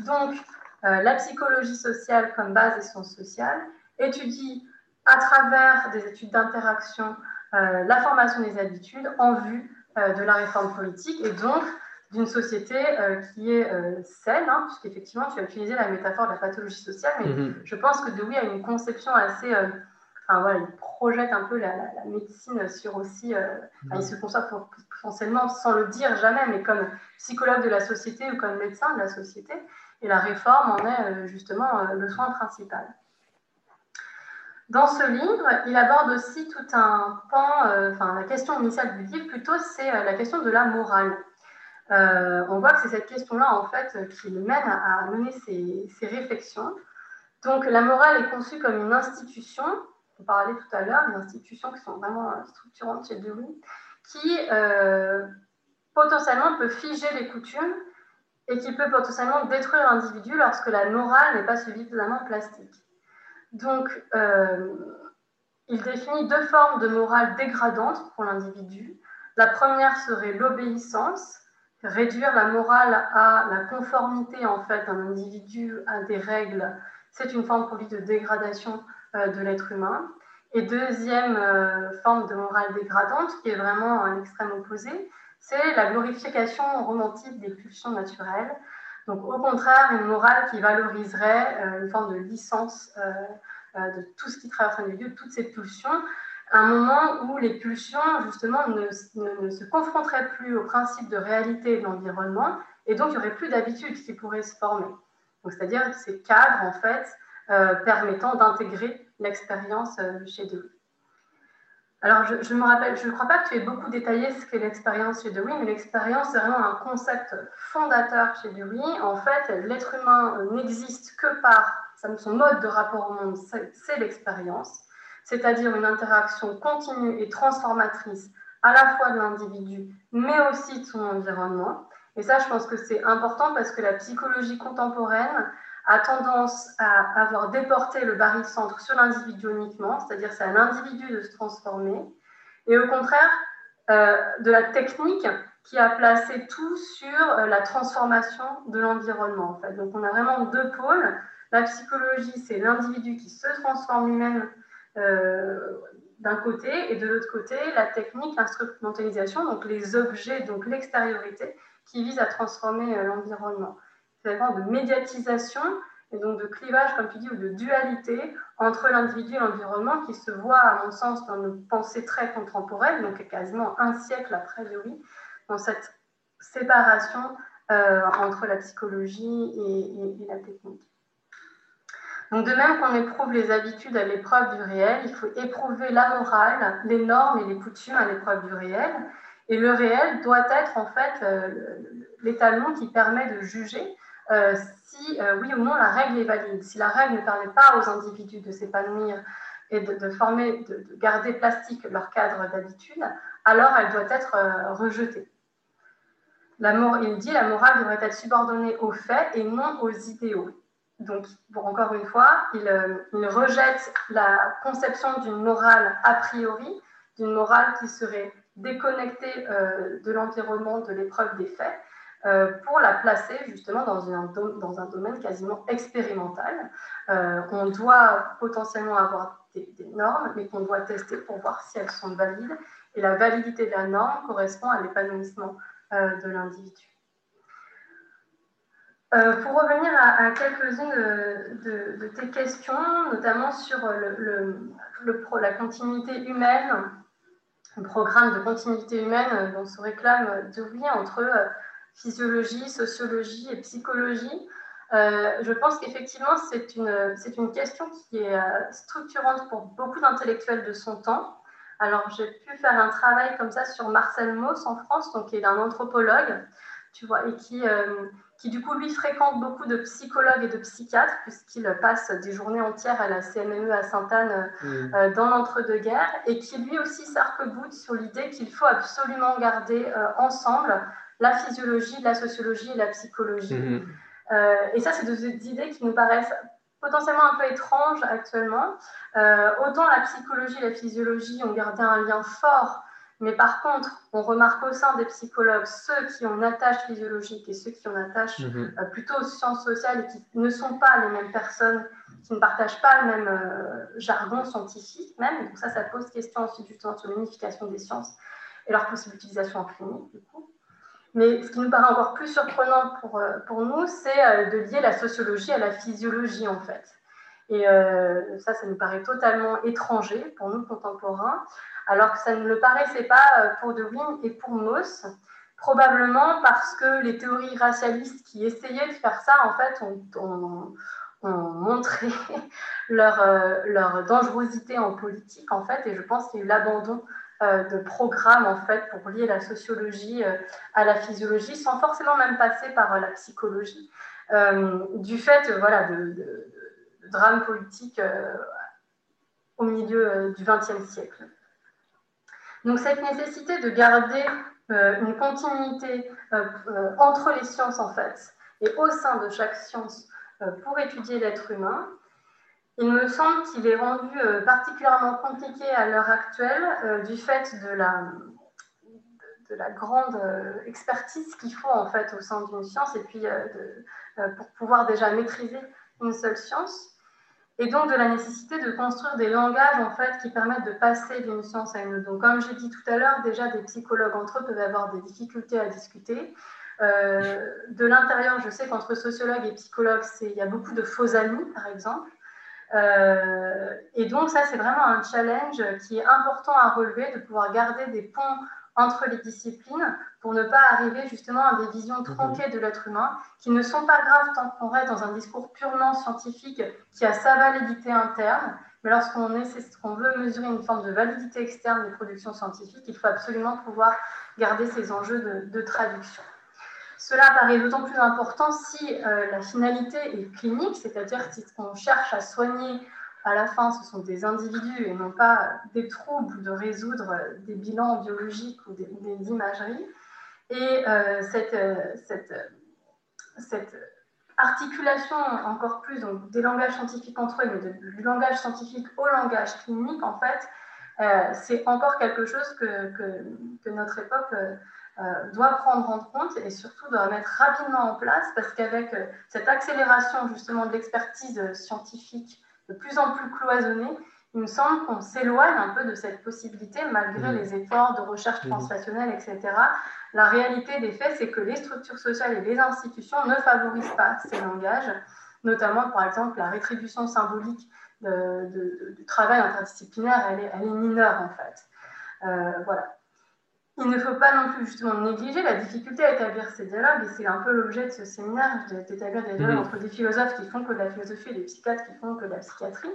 Donc, la psychologie sociale comme base des sciences sociales étudie à travers des études d'interaction la formation des habitudes en vue de la réforme politique et donc d'une société euh, qui est euh, saine, hein, puisqu'effectivement, tu as utilisé la métaphore de la pathologie sociale, mais mhm. je pense que Dewey a une conception assez. Euh, enfin, voilà, il projette un peu la, médecine sur aussi. Mhm. Il se conçoit potentiellement, sans le dire jamais, mais comme psychologue de la société ou comme médecin de la société. Et la réforme en est justement le soin principal. Dans ce livre, il aborde aussi tout un pan, enfin la question initiale du livre plutôt, c'est la question de la morale. Euh, on voit que c'est cette question-là, en fait, qui le mène à, mener ces, réflexions. Donc, la morale est conçue comme une institution, on parlait tout à l'heure, des institutions qui sont vraiment structurantes chez Dewey, qui euh, potentiellement peut figer les coutumes et qui peut potentiellement détruire l'individu lorsque la morale n'est pas suffisamment plastique. Donc, euh, il définit deux formes de morale dégradantes pour l'individu. La première serait l'obéissance, réduire la morale à la conformité en fait d'un individu à des règles, c'est une forme pour lui de dégradation euh, de l'être humain. Et deuxième forme de morale dégradante, qui est vraiment un extrême opposé, c'est la glorification romantique des pulsions naturelles. Donc au contraire, une morale qui valoriserait une forme de licence de tout ce qui traverse un milieu, toutes ces pulsions, un moment où les pulsions, justement, ne, se confronteraient plus au principe de réalité de l'environnement, et donc il n'y aurait plus d'habitude qui pourraient se former. C'est-à-dire ces cadres, en fait, euh, permettant d'intégrer l'expérience euh, chez Dewey. Alors, je, me rappelle, je ne crois pas que tu aies beaucoup détaillé ce qu'est l'expérience chez Dewey, mais l'expérience, c'est vraiment un concept fondateur chez Dewey. En fait, l'être humain euh, n'existe que par son mode de rapport au monde, c'est l'expérience c'est-à-dire une interaction continue et transformatrice à la fois de l'individu, mais aussi de son environnement. Et ça, je pense que c'est important parce que la psychologie contemporaine a tendance à avoir déporté le barycentre sur l'individu uniquement, c'est-à-dire c'est à l'individu de se transformer, et au contraire, euh, de la technique qui a placé tout sur euh, la transformation de l'environnement. En fait. Donc on a vraiment deux pôles. La psychologie, c'est l'individu qui se transforme lui-même euh, d'un côté, et de l'autre côté, la technique, l'instrumentalisation, donc les objets, donc l'extériorité, qui vise à transformer l'environnement. De médiatisation et donc de clivage, comme tu dis, ou de dualité entre l'individu et l'environnement qui se voit, à mon sens, dans nos pensées très contemporaines, donc quasiment un siècle après Léory, dans cette séparation euh, entre la psychologie et la technique. Donc, de même qu'on éprouve les habitudes à l'épreuve du réel, il faut éprouver la morale, les normes et les coutumes à l'épreuve du réel. Et le réel doit être en fait euh, l'étalon qui permet de juger euh, si euh, oui ou non la règle est valide. Si la règle ne permet pas aux individus de s'épanouir et de, former, de, garder plastique leur cadre d'habitude, alors elle doit être rejetée. La, il dit la morale devrait être subordonnée aux faits et non aux idéaux. Donc, encore une fois, euh, il, rejette la conception d'une morale a priori, d'une morale qui serait déconnectée euh, de l'environnement, de l'épreuve des faits, euh, pour la placer justement dans un, domaine quasiment expérimental. on doit potentiellement avoir des, normes, mais qu'on doit tester pour voir si elles sont valides. Et la validité de la norme correspond à l'épanouissement de l'individu. Euh, pour revenir à, quelques-unes de, tes questions, notamment sur le, la continuité humaine, le programme de continuité humaine dont se réclame Dewey entre euh, physiologie, sociologie et psychologie, euh, je pense qu'effectivement, c'est une, une, question qui est structurante pour beaucoup d'intellectuels de son temps. Alors, j'ai pu faire un travail comme ça sur Marcel Mauss en France, donc, qui est un anthropologue, tu vois, et qui, qui du coup, lui, fréquente beaucoup de psychologues et de psychiatres, puisqu'il passe des journées entières à la CMME à Sainte-Anne mm. euh, dans l'entre-deux-guerres, et qui lui aussi s'arc-boute sur l'idée qu'il faut absolument garder euh, ensemble la physiologie, la sociologie et la psychologie. Mm-hmm. Euh, et ça, c'est des idées qui nous paraissent potentiellement un peu étranges actuellement. autant la psychologie et la physiologie ont gardé un lien fort mais par contre, on remarque au sein des psychologues ceux qui ont une attache physiologique et ceux qui ont une attache mhm. euh, plutôt aux sciences sociales et qui ne sont pas les mêmes personnes, qui ne partagent pas le même euh, jargon scientifique même. Donc ça, ça pose question ensuite justement sur l'unification des sciences et leur possible utilisation en clinique du coup. Mais ce qui nous paraît encore plus surprenant pour, euh, pour nous, c'est de lier la sociologie à la physiologie en fait. Et ça, ça nous paraît totalement étranger pour nous contemporains alors que ça ne le paraissait pas euh, pour De et pour Mauss, probablement parce que les théories racialistes qui essayaient de faire ça, en fait, ont, montré leur, euh, leur, dangerosité en politique, en fait, et je pense qu'il y a eu l'abandon euh, de programmes, en fait, pour lier la sociologie à la physiologie, sans forcément même passer par la psychologie, du fait, voilà, de, de, de drames politiques au milieu du XXe siècle. Donc cette nécessité de garder euh, une continuité euh, euh, entre les sciences en fait et au sein de chaque science pour étudier l'être humain, il me semble qu'il est rendu particulièrement compliqué à l'heure actuelle du fait de la, de la grande expertise qu'il faut en fait au sein d'une science et puis pour pouvoir déjà maîtriser une seule science. et donc de la nécessité de construire des langages en fait qui permettent de passer d'une science à une autre. Donc comme j'ai dit tout à l'heure, déjà des psychologues entre eux peuvent avoir des difficultés à discuter. Euh, de l'intérieur, je sais qu'entre sociologues et psychologues, il y a beaucoup de faux amis, par exemple. Euh, et donc ça, c'est vraiment un challenge qui est important à relever, de pouvoir garder des ponts entre les disciplines pour ne pas arriver justement à des visions mhm. tronquées de l'être humain qui ne sont pas graves tant qu'on reste dans un discours purement scientifique qui a sa validité interne. Mais lorsqu'on veut mesurer une forme de validité externe des productions scientifiques, il faut absolument pouvoir garder ces enjeux de, traduction. Cela paraît d'autant plus important si euh, la finalité est clinique, c'est-à-dire si on cherche à soigner à la fin, ce sont des individus et non pas des troubles de résoudre des bilans biologiques ou des, imageries. Et euh, cette, euh, articulation encore plus des langages scientifiques entre eux, mais du langage scientifique au langage clinique, en fait, euh, c'est encore quelque chose que, que notre époque doit prendre en compte et surtout doit mettre rapidement en place parce qu'avec cette accélération justement de l'expertise scientifique de plus en plus cloisonné, il me semble qu'on s'éloigne un peu de cette possibilité malgré mmh. les efforts de recherche mmh. translationnelle, etc. La réalité des faits, c'est que les structures sociales et les institutions ne favorisent pas ces langages, notamment par exemple la rétribution symbolique du travail interdisciplinaire, elle est, elle est, mineure en fait. Euh, voilà. Il ne faut pas non plus justement négliger la difficulté à établir ces dialogues, et c'est un peu l'objet de ce séminaire, d'établir des dialogues mmh. entre des philosophes qui font que de la philosophie et des psychiatres qui font que de la psychiatrie.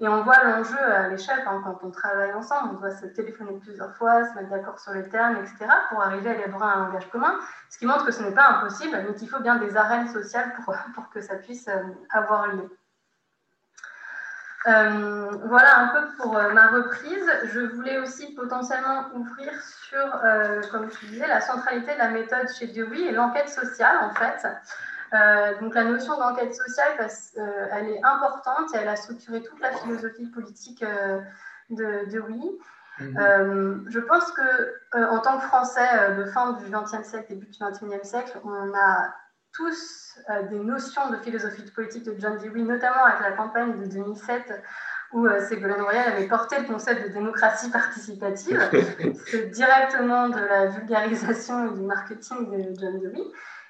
Et on voit l'enjeu à l'échelle hein, quand on travaille ensemble, on doit se téléphoner plusieurs fois, se mettre d'accord sur les termes, etc., pour arriver à élaborer un langage commun, ce qui montre que ce n'est pas impossible, mais qu'il faut bien des arènes sociales pour, pour que ça puisse euh, avoir lieu. Euh, voilà un peu pour euh, ma reprise. Je voulais aussi potentiellement ouvrir sur, euh, comme tu disais, la centralité de la méthode chez Dewey et l'enquête sociale, en fait. donc la notion d'enquête sociale, elle est importante et elle a structuré toute la philosophie politique de Dewey. Mhm. je pense que en tant que Français de fin du XXe siècle, début du XXIe siècle, on a tous euh, des notions de philosophie de politique de John Dewey, notamment avec la campagne de 2007 où euh, Ségolène Royal avait porté le concept de démocratie participative. C'est directement de la vulgarisation et du marketing de John Dewey.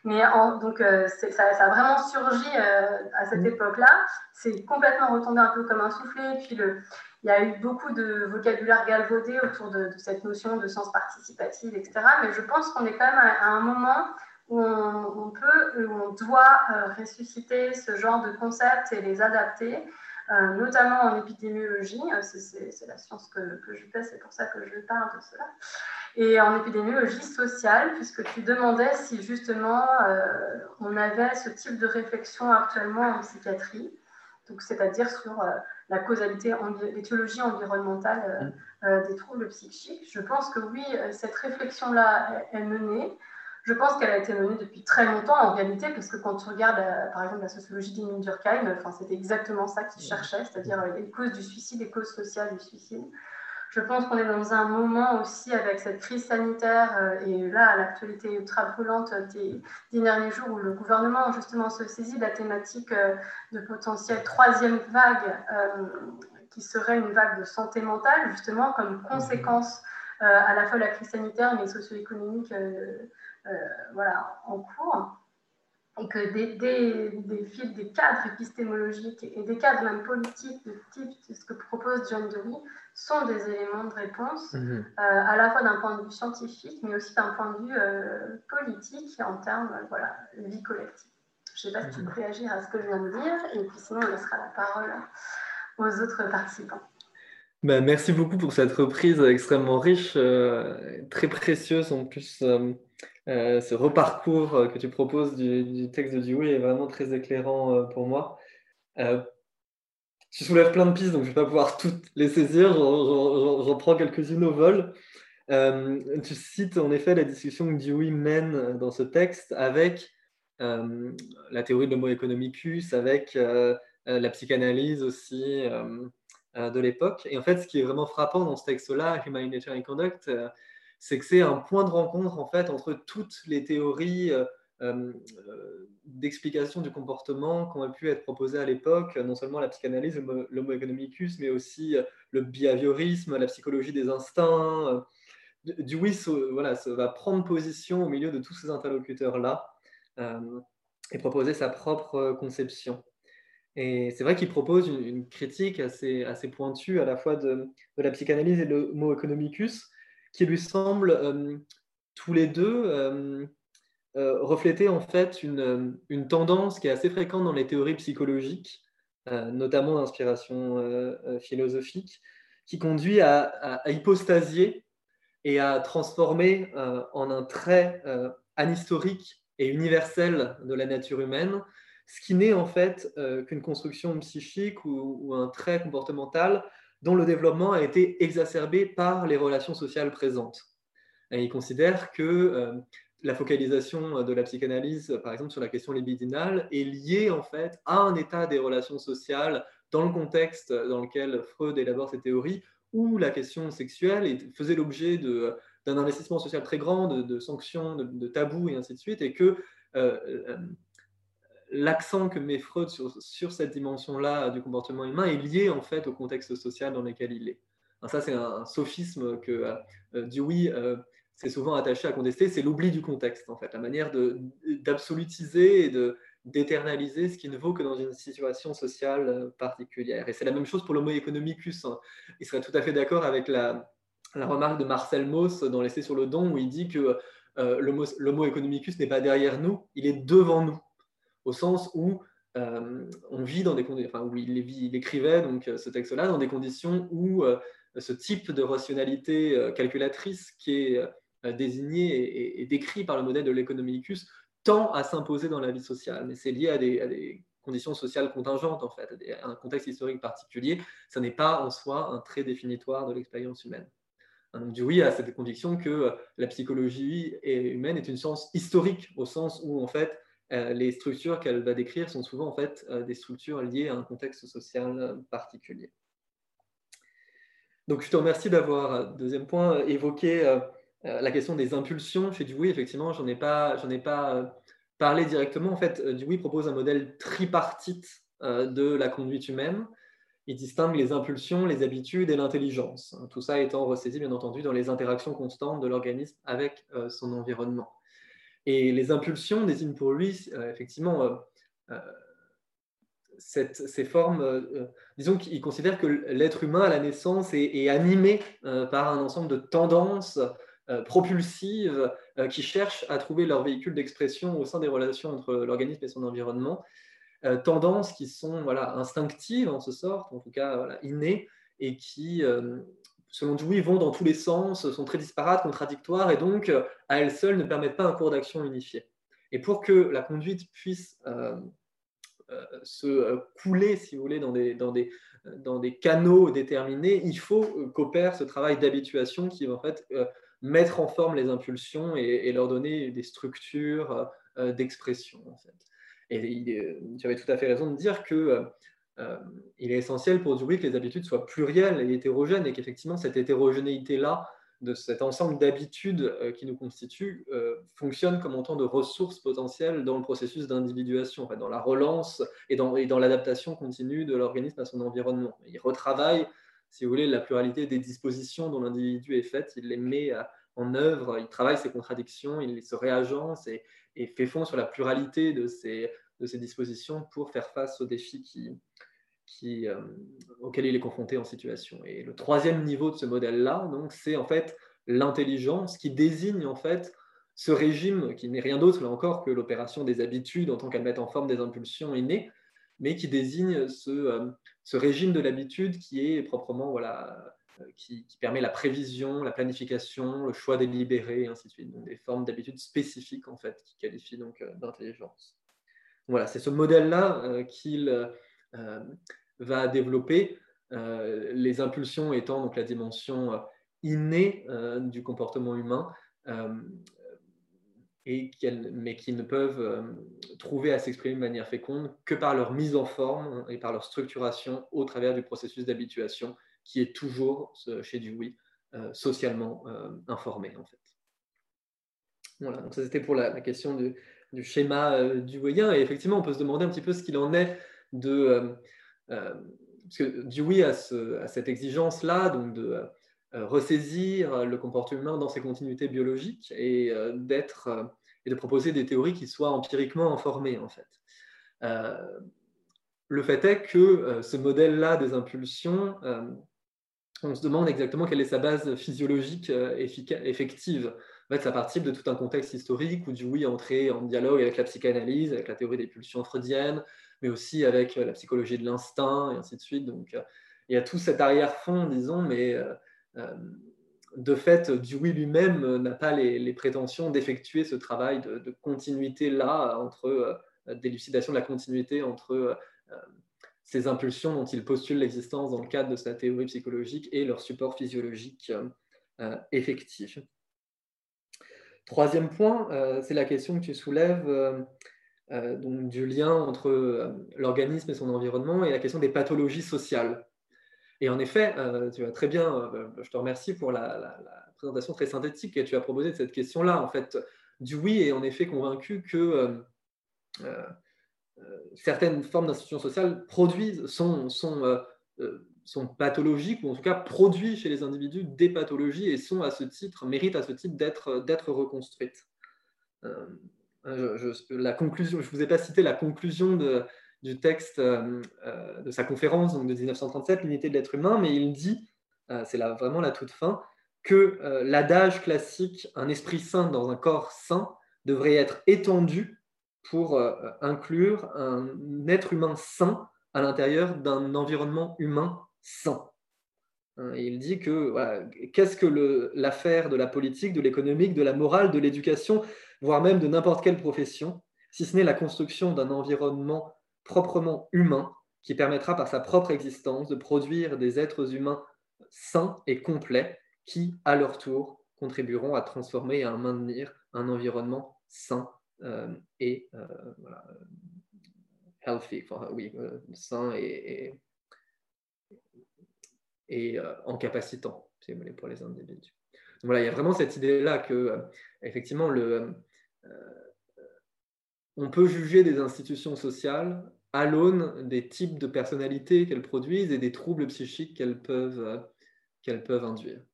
Mais donc, euh, ça, a vraiment surgi à cette mm. époque-là. C'est complètement retombé un peu comme un soufflet. Puis, le, il y a eu beaucoup de vocabulaire galvaudé autour de, cette notion de sens participatif, etc. Mais je pense qu'on est quand même à un moment où on, peut, où on doit euh, ressusciter ce genre de concepts et les adapter, euh, notamment en épidémiologie. Euh, c'est la science que, que je fais, c'est pour ça que je parle de cela. Et en épidémiologie sociale, puisque tu demandais si justement on avait ce type de réflexion actuellement en psychiatrie, donc c'est-à-dire sur la causalité, l'étiologie environnementale des troubles psychiques. Je pense que oui, cette réflexion-là est menée. Je pense qu'elle a été menée depuis très longtemps en réalité, parce que quand tu regardes euh, par exemple la sociologie d'Emile Durkheim, c'était exactement ça qu'il cherchait, c'est-à-dire euh, les causes du suicide, les causes sociales du suicide. Je pense qu'on est dans un moment aussi avec cette crise sanitaire euh, et là l'actualité ultra brûlante des, derniers jours où le gouvernement justement se saisit de la thématique de potentielle troisième vague qui serait une vague de santé mentale justement comme conséquence à la fois de la crise sanitaire mais socio-économique voilà, en cours et que des, des, des, fils, des cadres épistémologiques et des cadres même politiques de type de ce que propose John Dewey sont des éléments de réponse, mhm. euh, à la fois d'un point de vue scientifique, mais aussi d'un point de vue euh, politique en termes voilà, de vie collective. Je ne sais pas si tu peux mhm. réagir à ce que je viens de dire, et puis sinon on laissera la parole aux autres participants. Ben, merci beaucoup pour cette reprise extrêmement riche, très précieuse en plus. Euh, ce reparcours euh, que tu proposes du, texte de Dewey est vraiment très éclairant euh, pour moi. tu soulèves plein de pistes, donc je ne vais pas pouvoir toutes les saisir. J'en prends quelques-unes au vol. tu cites en effet la discussion que Dewey mène dans ce texte avec la théorie de l'homo economicus, avec la psychanalyse aussi de l'époque. Et en fait, ce qui est vraiment frappant dans ce texte-là, Humanitarian Conduct, c'est que c'est un point de rencontre en fait entre toutes les théories euh, d'explications du comportement qui ont pu être proposées à l'époque, non seulement la psychanalyse, l'homo economicus, mais aussi le behaviorisme, la psychologie des instincts. Dewey voilà, va prendre position au milieu de tous ces interlocuteurs-là et proposer sa propre conception. Et c'est vrai qu'il propose une, critique assez, assez pointue à la fois de, de la psychanalyse et de l'homo economicus, qui lui semble tous les deux euh, refléter en fait une, une, tendance qui est assez fréquente dans les théories psychologiques, euh, notamment d'inspiration euh, philosophique, qui conduit à, à, hypostasier et à transformer en un trait anhistorique et universel de la nature humaine, ce qui n'est en fait qu'une construction psychique ou, un trait comportemental dont le développement a été exacerbé par les relations sociales présentes. Il considère que la focalisation de la psychanalyse, par exemple, sur la question libidinale, est liée en fait à un état des relations sociales dans le contexte dans lequel Freud élabore ses théories, où la question sexuelle faisait l'objet d'un investissement social très grand, de, sanctions, de, tabous et ainsi de suite, et que euh, euh, l'accent que met Freud sur, cette dimension-là du comportement humain est lié en fait au contexte social dans lequel il est. ça, c'est un, sophisme que euh, Dewey c'est souvent attaché à contester, c'est l'oubli du contexte, en fait, la manière d'absolutiser et d'éternaliser ce qui ne vaut que dans une situation sociale euh, particulière. Et c'est la même chose pour l'homo economicus. Hein. Il serait tout à fait d'accord avec la, remarque de Marcel Mauss dans l'essai sur le don, où il dit que euh, l'homo economicus n'est pas derrière nous, il est devant nous, au sens où euh, on vit dans des conditions, où il, écrivait donc ce texte-là dans des conditions où ce type de rationalité calculatrice qui est euh, désigné et, décrit par le modèle de l'économicus tend à s'imposer dans la vie sociale. Mais c'est lié à des, conditions sociales contingentes, en fait, à un contexte historique particulier. Ça n'est pas en soi un trait définitoire de l'expérience humaine. Hein, donc, oui a cette conviction que euh, la psychologie humaine est une science historique, au sens où, en fait, euh, les structures qu'elle va décrire sont souvent en fait des structures liées à un contexte social particulier. Donc je te remercie d'avoir, deuxième point, évoqué euh, la question des impulsions chez Dewey, effectivement, j'en ai pas, ai pas euh, parlé directement. En fait, euh, Dewey propose un modèle tripartite de la conduite humaine. Il distingue les impulsions, les habitudes et l'intelligence. Tout ça étant ressaisi, bien entendu, dans les interactions constantes de l'organisme avec son environnement. Et les impulsions désignent pour lui, effectivement, ces formes, disons qu'il considère que l'être humain à la naissance est, animé par un ensemble de tendances euh, propulsives euh, qui cherchent à trouver leur véhicule d'expression au sein des relations entre l'organisme et son environnement. Euh, tendances qui sont voilà, instinctives en ce sort, en tout cas innées, et qui, selon Dewey, vont dans tous les sens, sont très disparates, contradictoires, et donc à elles seules ne permettent pas un cours d'action unifié. Et pour que la conduite puisse se couler, si vous voulez, dans des, canaux déterminés, il faut qu'opère ce travail d'habituation qui en fait mettre en forme les impulsions et, leur donner des structures euh, d'expression. Et tu avais tout à fait raison de dire que euh, euh, il est essentiel pour Dewey que les habitudes soient plurielles et hétérogènes et qu'effectivement cette hétérogénéité-là de cet ensemble d'habitudes qui nous constituent fonctionne comme autant de ressources potentielles dans le processus d'individuation, dans la relance et dans, et l'adaptation continue de l'organisme à son environnement. Il retravaille si vous voulez, la pluralité des dispositions dont l'individu est fait, il les met en œuvre, il travaille ses contradictions, il se réagence et, fait fond sur la pluralité de ces, de ces dispositions pour faire face aux défis qui, euh, auxquels il est confronté en situation. Et le troisième niveau de ce modèle-là, donc, c'est en fait l'intelligence qui désigne en fait ce régime qui n'est rien d'autre là encore que l'opération des habitudes en tant qu'elles mettent en forme des impulsions innées, mais qui désigne ce, euh, régime de l'habitude qui est proprement voilà, euh, qui, permet la prévision, la planification, le choix délibéré, ainsi de suite. Donc des formes d'habitude spécifiques en fait qui qualifient donc d'intelligence. Voilà, c'est ce modèle-là qu'il va développer, les impulsions étant donc la dimension innée du comportement humain et mais qui ne peuvent euh, trouver à s'exprimer de manière féconde que par leur mise en forme et par leur structuration au travers du processus d'habituation qui est toujours, chez Dewey, euh, socialement euh, informé en fait. Voilà, donc ça c'était pour la, question du schéma euh, du Deweyien. Et effectivement, on peut se demander un petit peu ce qu'il en est de. Euh, euh, parce que cette exigence-là, de ressaisir le comportement humain dans ses continuités biologiques et d'être et de proposer des théories qui soient empiriquement informées en fait. le fait est que ce modèle-là des impulsions, on se demande exactement quelle est sa base physiologique effective. En fait, ça participe de tout un contexte historique où Dewey entré en dialogue avec la psychanalyse, avec la théorie des pulsions freudiennes, mais aussi avec euh, la psychologie de l'instinct et ainsi de suite. Donc, euh, il y a tout cet arrière-fond, disons, mais euh, de fait, Dewey lui-même n'a pas les, prétentions d'effectuer ce travail de, continuité-là, entre d'élucidation de la continuité entre ces impulsions dont il postule l'existence dans le cadre de sa théorie psychologique et leur support physiologique effectif. Troisième point, euh, c'est la question que tu soulèves euh, euh, donc, du lien entre l'organisme et son environnement et la question des pathologies sociales. Et en effet, tu as très bien, je te remercie pour la, présentation très synthétique que tu as proposée de cette question-là. En fait, Dewey est en effet convaincu que certaines formes d'institutions sociales produisent, sont, sont sont pathologiques ou en tout cas produisent chez les individus des pathologies et sont à ce titre, méritent à ce titre d'être reconstruites. Euh, je, la conclusion, je ne vous ai pas cité la conclusion du texte euh, euh, de sa conférence de 1937, L'unité de l'être humain, mais il dit, c'est vraiment la toute fin, que l'adage classique un esprit sain dans un corps sain devrait être étendu pour inclure un être humain sain à l'intérieur d'un environnement humain sain. Hein, il dit que qu'est-ce que l'affaire de la politique, de l'économique, de la morale, de l'éducation, voire même de n'importe quelle profession, si ce n'est la construction d'un environnement proprement humain qui permettra par sa propre existence de produire des êtres humains sains et complets qui, à leur tour, contribueront à transformer et à maintenir un environnement sain euh, et euh, healthy, oui, euh, et euh, en capacitant, si vous pour les individus. Voilà, il y a vraiment cette idée-là que, euh, effectivement, euh, on peut juger des institutions sociales à l'aune des types de personnalités qu'elles produisent et des troubles psychiques qu'elles peuvent induire.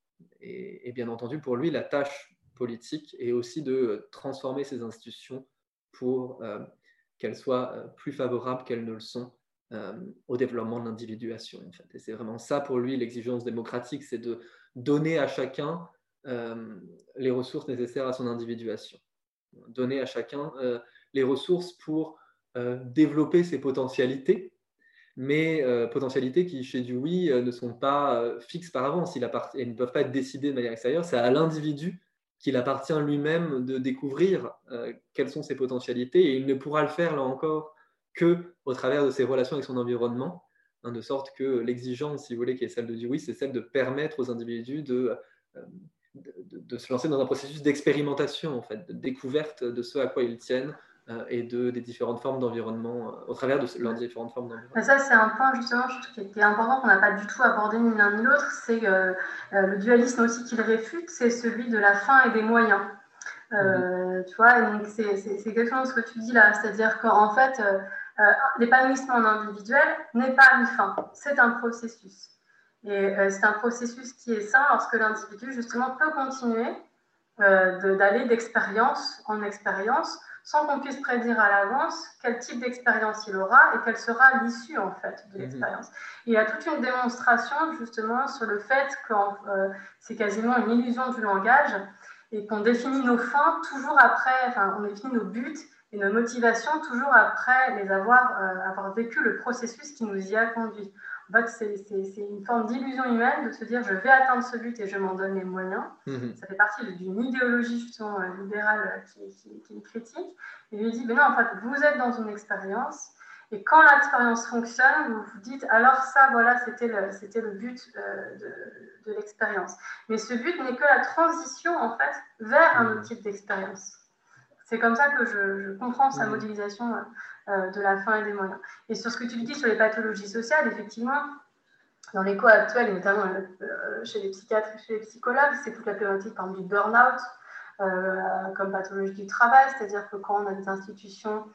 Et, bien entendu, pour lui, la tâche politique est aussi de transformer ces institutions pour qu'elles soient plus favorables qu'elles ne le sont euh, au développement de l'individuation. En fait. Et c'est vraiment ça pour lui, l'exigence démocratique, c'est de donner à chacun euh, les ressources nécessaires à son individuation. Donner à chacun euh, les ressources pour développer ses potentialités, mais potentialités qui, chez Dewey, ne sont pas fixes par avance. Et ne peuvent pas être décidées de manière extérieure. C'est à l'individu qu'il appartient lui-même de découvrir quelles sont ses potentialités, et il ne pourra le faire, là encore, que au travers de ses relations avec son environnement, hein, de sorte que l'exigence, si vous voulez, qui est celle de oui, c'est celle de permettre aux individus de, euh, de, se lancer dans un processus d'expérimentation, en fait, de découverte de ce à quoi ils tiennent euh, et de, des différentes formes d'environnement, euh, au travers de leurs différentes formes d'environnement. Ça, c'est un point justement qui est important qu'on n'a pas du tout abordé ni l'un ni l'autre, c'est le dualisme aussi qu'il réfute, c'est celui de la fin et des moyens. Mm-hmm. Tu vois, c'est exactement ce que tu dis là, c'est-à-dire qu'en fait, euh, l'épanouissement individuel n'est pas une fin, c'est un processus. Et euh, c'est un processus qui est sain lorsque l'individu, justement, peut continuer euh, d'aller d'expérience en expérience sans qu'on puisse prédire à l'avance quel type d'expérience il aura et quelle sera l'issue en fait de mhm. l'expérience. Il y a toute une démonstration justement sur le fait que c'est quasiment une illusion du langage et qu'on définit nos fins toujours après, enfin on définit nos buts et nos motivations toujours après les avoir, euh, avoir vécu le processus qui nous y a conduit. En fait, c'est une forme d'illusion humaine de se dire je vais atteindre ce but et je m'en donne les moyens. Mhm. Ça fait partie d'une idéologie justement euh, libérale euh, qui, qui, qui, critique. Et lui dit mais non, en fait, vous êtes dans une expérience. Et quand l'expérience fonctionne, vous vous dites alors ça, voilà, c'était le, le but de, de l'expérience. Mais ce but n'est que la transition en fait vers un autre type d'expérience. C'est comme ça que je, comprends sa modélisation euh, de la fin et des moyens. Et sur ce que tu dis sur les pathologies sociales, effectivement, dans l'écho actuel, et notamment euh, chez les psychiatres et chez les psychologues, c'est toute la thématique par du burn-out, comme pathologie du travail, c'est-à-dire que quand on a des institutions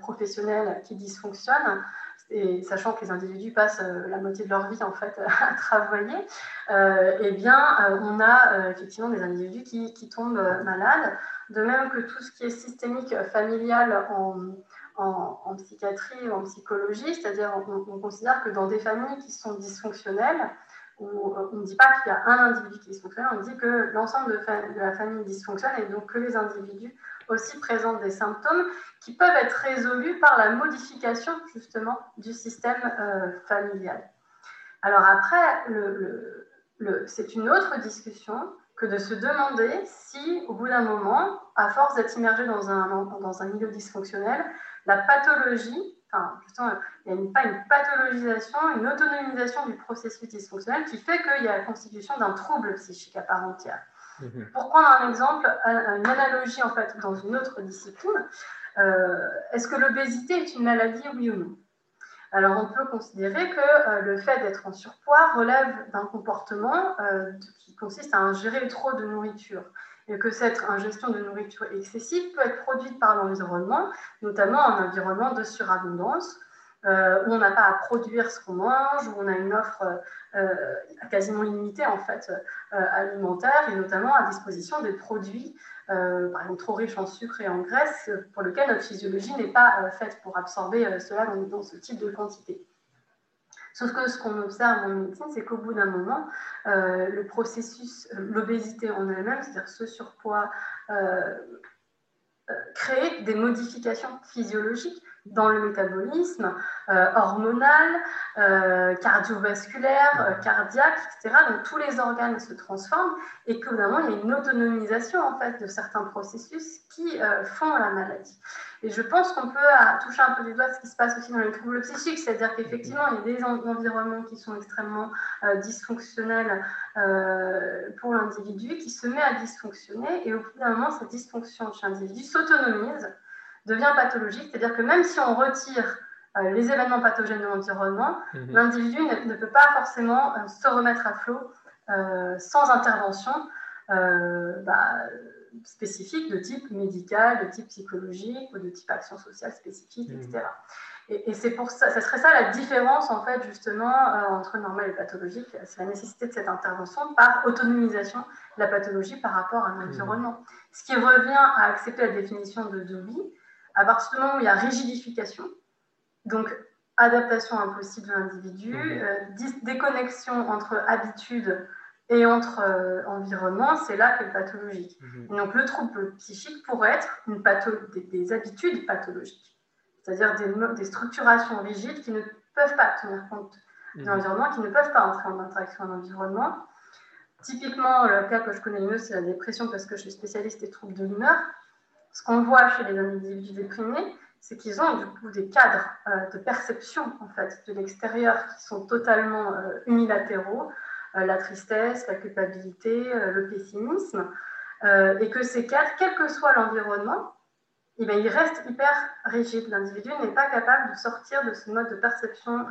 professionnelles qui dysfonctionnent, et sachant que les individus passent la moitié de leur vie en fait à travailler, eh bien on a effectivement des individus qui, tombent malades, de même que tout ce qui est systémique familial en, psychiatrie ou en psychologie, c'est-à-dire on, considère que dans des familles qui sont dysfonctionnelles, où on ne dit pas qu'il y a un individu qui est dysfonctionnel, on dit que l'ensemble de, la famille dysfonctionne et donc que les individus aussi présentent des symptômes qui peuvent être résolus par la modification justement du système euh, familial. Alors après, c'est une autre discussion que de se demander si, au bout d'un moment, à force d'être immergé dans un, dans un milieu dysfonctionnel, la pathologie, enfin, justement, il n'y a pas une pathologisation, une autonomisation du processus dysfonctionnel qui fait qu'il y a la constitution d'un trouble psychique à part entière. Mhm. Pour prendre un exemple, une analogie en fait dans une autre discipline, euh, est-ce que l'obésité est une maladie, oui ou non? Alors, on peut considérer que euh, le fait d'être en surpoids relève d'un comportement euh, qui consiste à ingérer trop de nourriture et que cette ingestion de nourriture excessive peut être produite par l'environnement, notamment en environnement de surabondance, euh, où on n'a pas à produire ce qu'on mange, où on a une offre quasiment illimitée en fait alimentaire et notamment à disposition des produits euh, par exemple trop riche en sucre et en graisse, pour lequel notre physiologie n'est pas euh, faite pour absorber euh, cela dans, ce type de quantité. Sauf que ce qu'on observe en médecine, c'est qu'au bout d'un moment, processus, l'obésité en elle-même, c'est-à-dire ce surpoids, crée des modifications physiologiques dans le métabolisme euh, hormonal, euh, cardiovasculaire, euh, cardiaque, etc. Donc tous les organes se transforment et qu'évidemment il y a une autonomisation en fait de certains processus qui font la maladie. Et je pense qu'on peut toucher un peu du doigt ce qui se passe aussi dans les troubles psychiques, c'est-à-dire qu'effectivement il y a des environnements qui sont extrêmement dysfonctionnels pour l'individu, qui se met à dysfonctionner et au bout d'un moment cette dysfonction chez l'individu s'autonomise devient pathologique. C'est-à-dire que même si on retire euh, les événements pathogènes de l'environnement, mhm. l'individu ne, peut pas forcément euh, se remettre à flot euh, sans intervention bah, spécifique de type médical, de type psychologique ou de type action sociale spécifique, etc. Mhm. Et, c'est pour ça, ça serait ça la différence en fait justement entre normal et pathologique, c'est la nécessité de cette intervention par autonomisation de la pathologie par rapport à l'environnement. Mhm. Ce qui revient à accepter la définition de Dewey, à partir du moment où il y a rigidification, donc adaptation impossible de l'individu, mhm. euh, déconnexion entre habitude et entre euh, environnement, c'est là qu'est pathologique. Mhm. Donc le trouble psychique pourrait être une des, habitudes pathologiques, c'est-à-dire des, des, structurations rigides qui ne peuvent pas tenir compte de mhm. l'environnement, qui ne peuvent pas entrer en interaction avec l'environnement. Typiquement, le cas que je connais le mieux, c'est la dépression parce que je suis spécialiste des troubles de l'humeur ce qu'on voit chez les individus déprimés, c'est qu'ils ont du coup des cadres euh, de perception en fait de l'extérieur qui sont totalement euh, unilatéraux, euh, la tristesse, la culpabilité, le pessimisme, et que ces cadres, quel que soit l'environnement, eh ils restent hyper rigides. L'individu n'est pas capable de sortir de ce mode de perception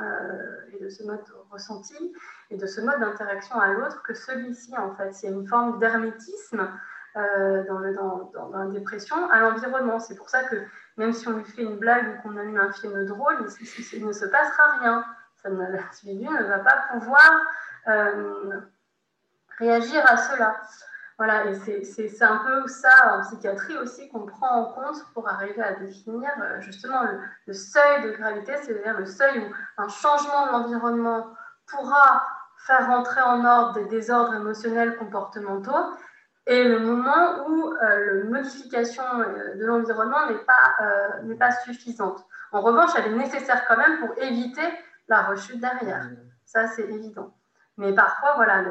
et de ce mode de ressenti et de ce mode d'interaction à l'autre que celui-ci en fait. Il y a une forme d'hermétisme euh, dans, dans, la dépression à l'environnement. C'est pour ça que même si on lui fait une blague ou qu'on allume un film drôle, il, ne se passera rien. Ça l'individu ne va pas pouvoir euh, réagir à cela. Voilà, et c'est un peu ça en psychiatrie aussi qu'on prend en compte pour arriver à définir euh, justement le, le seuil de gravité, c'est-à-dire le seuil où un changement de l'environnement pourra faire rentrer en ordre des désordres émotionnels comportementaux et le moment où euh, la modification euh, de l'environnement n'est pas, euh, pas suffisante. En revanche, elle est nécessaire quand même pour éviter la rechute derrière. Mmh. Ça, c'est évident. Mais parfois, voilà,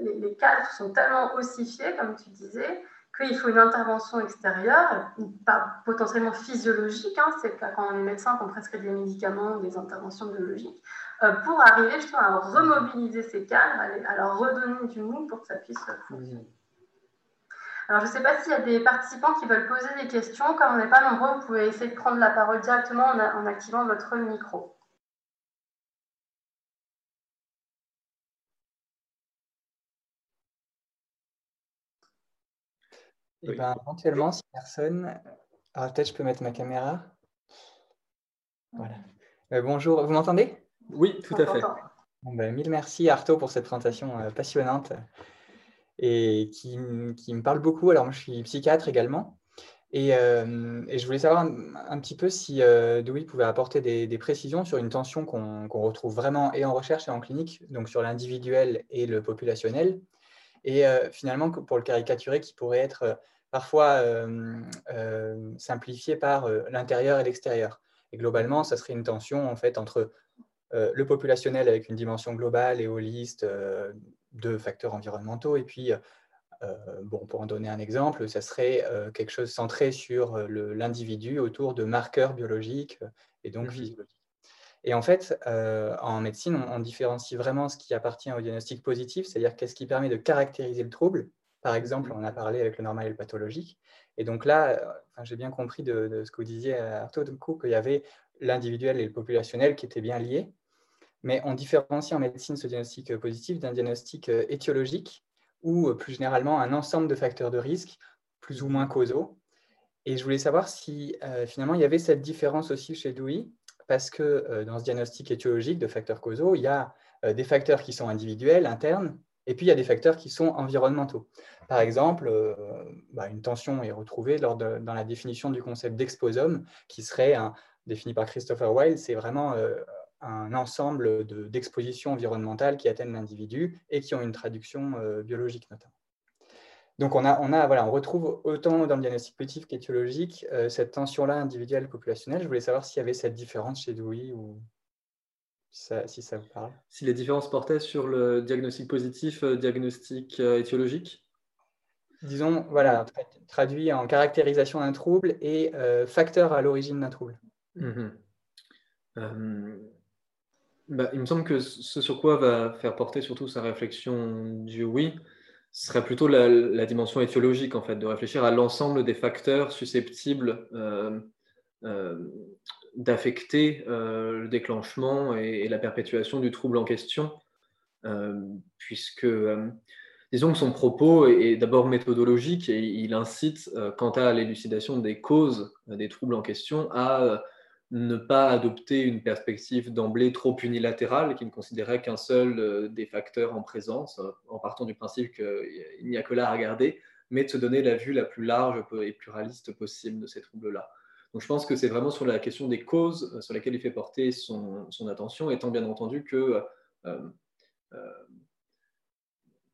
les, cadres sont tellement ossifiés, comme tu disais, qu'il faut une intervention extérieure, pas potentiellement physiologique, hein, c'est quand on est médecin qu'on prescrit des médicaments ou des interventions biologiques, pour arriver justement à remobiliser ces cadres, à, leur redonner du mou pour que ça puisse fonctionner. Alors, je ne sais pas s'il y a des participants qui veulent poser des questions. Comme on n'est pas nombreux, vous pouvez essayer de prendre la parole directement en activant votre micro. Eh ben, éventuellement, si personne. Alors peut-être je peux mettre ma caméra. Voilà. Euh, bonjour, vous m'entendez? Oui, tout à fait. Ben, mille merci Arto pour cette présentation euh, passionnante et qui, qui, me parle beaucoup. Alors moi je suis psychiatre également et, euh, je voulais savoir un, petit peu si euh, Dewey pouvait apporter des, précisions sur une tension qu'on retrouve vraiment et en recherche et en clinique, donc sur l'individuel et le populationnel, et finalement pour le caricaturer qui pourrait être parfois simplifié par l'intérieur et l'extérieur. Et globalement, ça serait une tension en fait entre euh, le populationnel avec une dimension globale et holiste euh, de facteurs environnementaux. Et puis, euh, bon, pour en donner un exemple, ça serait quelque chose centré sur l'individu autour de marqueurs biologiques et donc mhm. physiologiques. Et en fait, en médecine, on, différencie vraiment ce qui appartient au diagnostic positif, c'est-à-dire qu'est-ce qui permet de caractériser le trouble. Par exemple, on a parlé avec le normal et le pathologique. Et donc là, j'ai bien compris de, ce que vous disiez, du coup, qu'il y avait l'individuel et le populationnel qui étaient bien liés. Mais on différencie en médecine ce diagnostic positif d'un diagnostic euh, étiologique ou euh, plus généralement un ensemble de facteurs de risque plus ou moins causaux. Et je voulais savoir si euh, finalement il y avait cette différence aussi chez Dewey, parce que dans ce diagnostic étiologique de facteurs causaux, il y a des facteurs qui sont individuels, internes, et puis il y a des facteurs qui sont environnementaux. Par exemple, bah, une tension est retrouvée lors dans la définition du concept d'exposome, qui serait défini par Christopher Wilde, c'est vraiment un ensemble d'expositions environnementales qui atteignent l'individu et qui ont une traduction euh, biologique notamment. Donc on, a, on, a, voilà, on retrouve autant dans le diagnostic positif qu'étiologique euh, cette tension-là individuelle populationnelle. Je voulais savoir s'il y avait cette différence chez Dewey ou si ça vous parle. Si les différences portaient sur le diagnostic positif, euh, diagnostic étiologique? Disons, voilà, traduit en caractérisation d'un trouble et facteur à l'origine d'un trouble. Mmh bah, il me semble que ce sur quoi va faire porter surtout sa réflexion du oui, ce serait plutôt la, dimension étiologique, en fait, de réfléchir à l'ensemble des facteurs susceptibles euh, euh, d'affecter euh, le déclenchement et, la perpétuation du trouble en question, puisque, disons que son propos est, d'abord méthodologique et il incite, quant à l'élucidation des causes des troubles en question, à ne pas adopter une perspective d'emblée trop unilatérale qui ne considérait qu'un seul euh, des facteurs en présence, euh, en partant du principe qu'il n'y a que là à regarder, mais de se donner la vue la plus large et pluraliste possible de ces troubles-là. Donc je pense que c'est vraiment sur la question des causes euh, sur laquelle il fait porter son, attention, étant bien entendu que,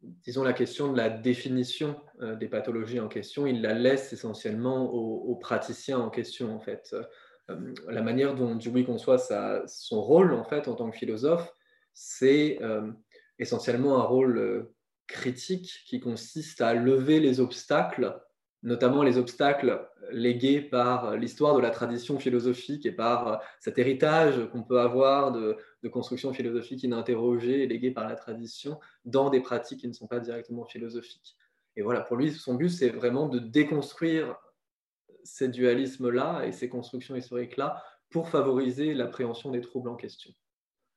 disons, la question de la définition des pathologies en question, il la laisse essentiellement aux praticiens en question, en fait. Euh, la manière dont Dewey conçoit son rôle en fait en tant que philosophe, c'est euh, essentiellement un rôle euh, critique qui consiste à lever les obstacles, notamment les obstacles légués par l'histoire de la tradition philosophique et par cet héritage qu'on peut avoir de, de, construction philosophique ininterrogée et léguée par la tradition dans des pratiques qui ne sont pas directement philosophiques. Et voilà, pour lui, son but, c'est vraiment de déconstruire ces dualismes-là et ces constructions historiques-là pour favoriser l'appréhension des troubles en question.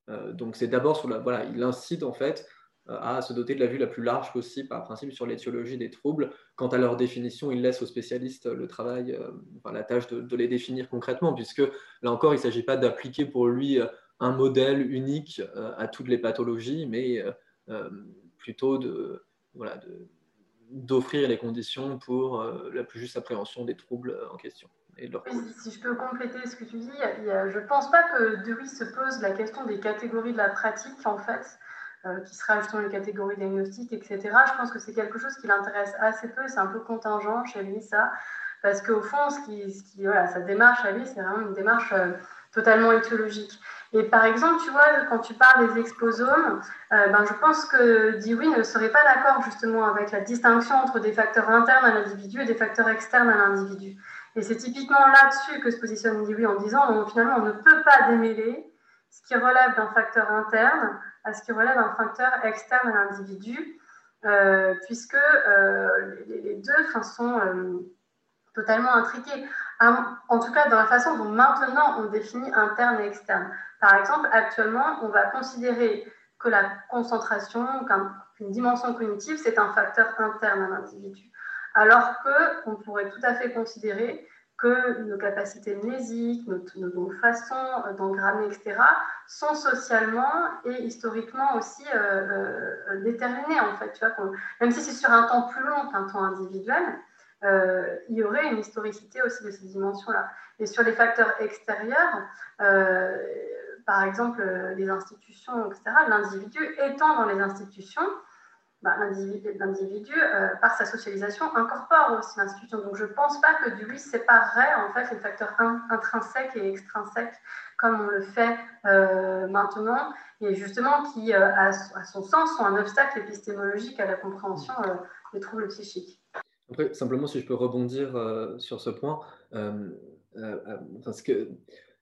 Euh, donc c'est d'abord sur la... Voilà, il incite en fait euh, à se doter de la vue la plus large possible par principe sur l'étiologie des troubles. Quant à leur définition, il laisse aux spécialistes le travail, euh, la tâche de, les définir concrètement, puisque là encore, il ne s'agit pas d'appliquer pour lui un modèle unique à toutes les pathologies, mais plutôt de, voilà, de, d'offrir les conditions pour euh, la plus juste appréhension des troubles en question. Et si je peux compléter ce que tu dis, je ne pense pas que Dewey se pose la question des catégories de la pratique, en fait, euh, qui sera justement une catégorie diagnostique, etc. Je pense que c'est quelque chose qui l'intéresse assez peu, c'est un peu contingent chez lui, ça, parce qu'au fond, ce qui, ce qui, voilà, sa démarche à lui, c'est vraiment une démarche euh, totalement éthologique. Et par exemple, tu vois, quand tu parles des exposomes, euh, ben, je pense que Dewey ne serait pas d'accord justement avec la distinction entre des facteurs internes à l'individu et des facteurs externes à l'individu. Et c'est typiquement là-dessus que se positionne Dewey en disant finalement on ne peut pas démêler ce qui relève d'un facteur interne à ce qui relève d'un facteur externe à l'individu, euh, puisque euh, les, deux sont totalement intriqués. En tout cas, dans la façon dont maintenant on définit interne et externe. Par exemple, actuellement, on va considérer que la concentration, qu'une dimension cognitive, c'est un facteur interne à l'individu. alors qu'on pourrait tout à fait considérer que nos capacités mnésiques, nos, façons d'engrammer, etc., sont socialement et historiquement aussi euh, euh, déterminées, en fait. Tu vois, même si c'est sur un temps plus long qu'un temps individuel, euh, il y aurait une historicité aussi de ces dimensions-là. Et sur les facteurs extérieurs, par exemple les institutions, etc., l'individu étant dans les institutions, bah, l'individu, euh, par sa socialisation, incorpore aussi l'institution. Donc je ne pense pas que du lui séparerait en fait les facteurs intrinsèques et extrinsèques comme on le fait euh, maintenant, et justement qui, euh, à, son sens, sont un obstacle épistémologique à la compréhension des troubles psychiques. Après, simplement, si je peux rebondir sur ce point, parce que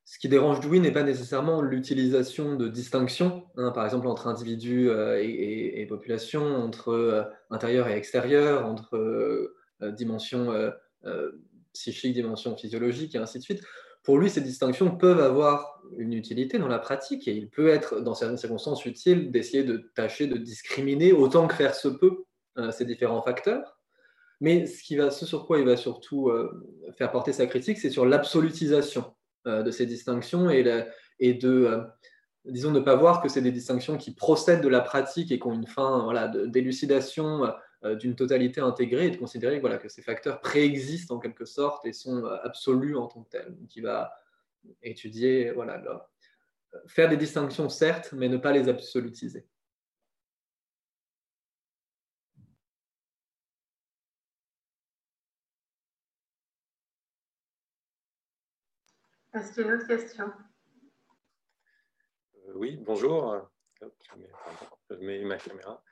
ce qui dérange Dewey n'est pas nécessairement l'utilisation de distinctions, hein, par exemple entre individus euh, et, population, entre euh, intérieur et extérieur, entre euh, dimensions psychiques, dimensions physiologiques, et ainsi de suite. Pour lui, ces distinctions peuvent avoir une utilité dans la pratique, et il peut être, dans certaines circonstances, utile d'essayer de tâcher de discriminer autant que faire se peut ces différents facteurs. Mais ce, sur quoi il va surtout faire porter sa critique, c'est sur l'absolutisation euh, de ces distinctions et, de, euh, disons, ne pas voir que c'est des distinctions qui procèdent de la pratique et qui ont une fin voilà, d'élucidation euh, d'une totalité intégrée et de considérer que ces facteurs préexistent en quelque sorte et sont absolus en tant que tels. qui va étudier, voilà, faire des distinctions certes, mais ne pas les absolutiser. Est-ce qu'il y a une autre question? Euh, Oui, bonjour. je, mets, ma caméra.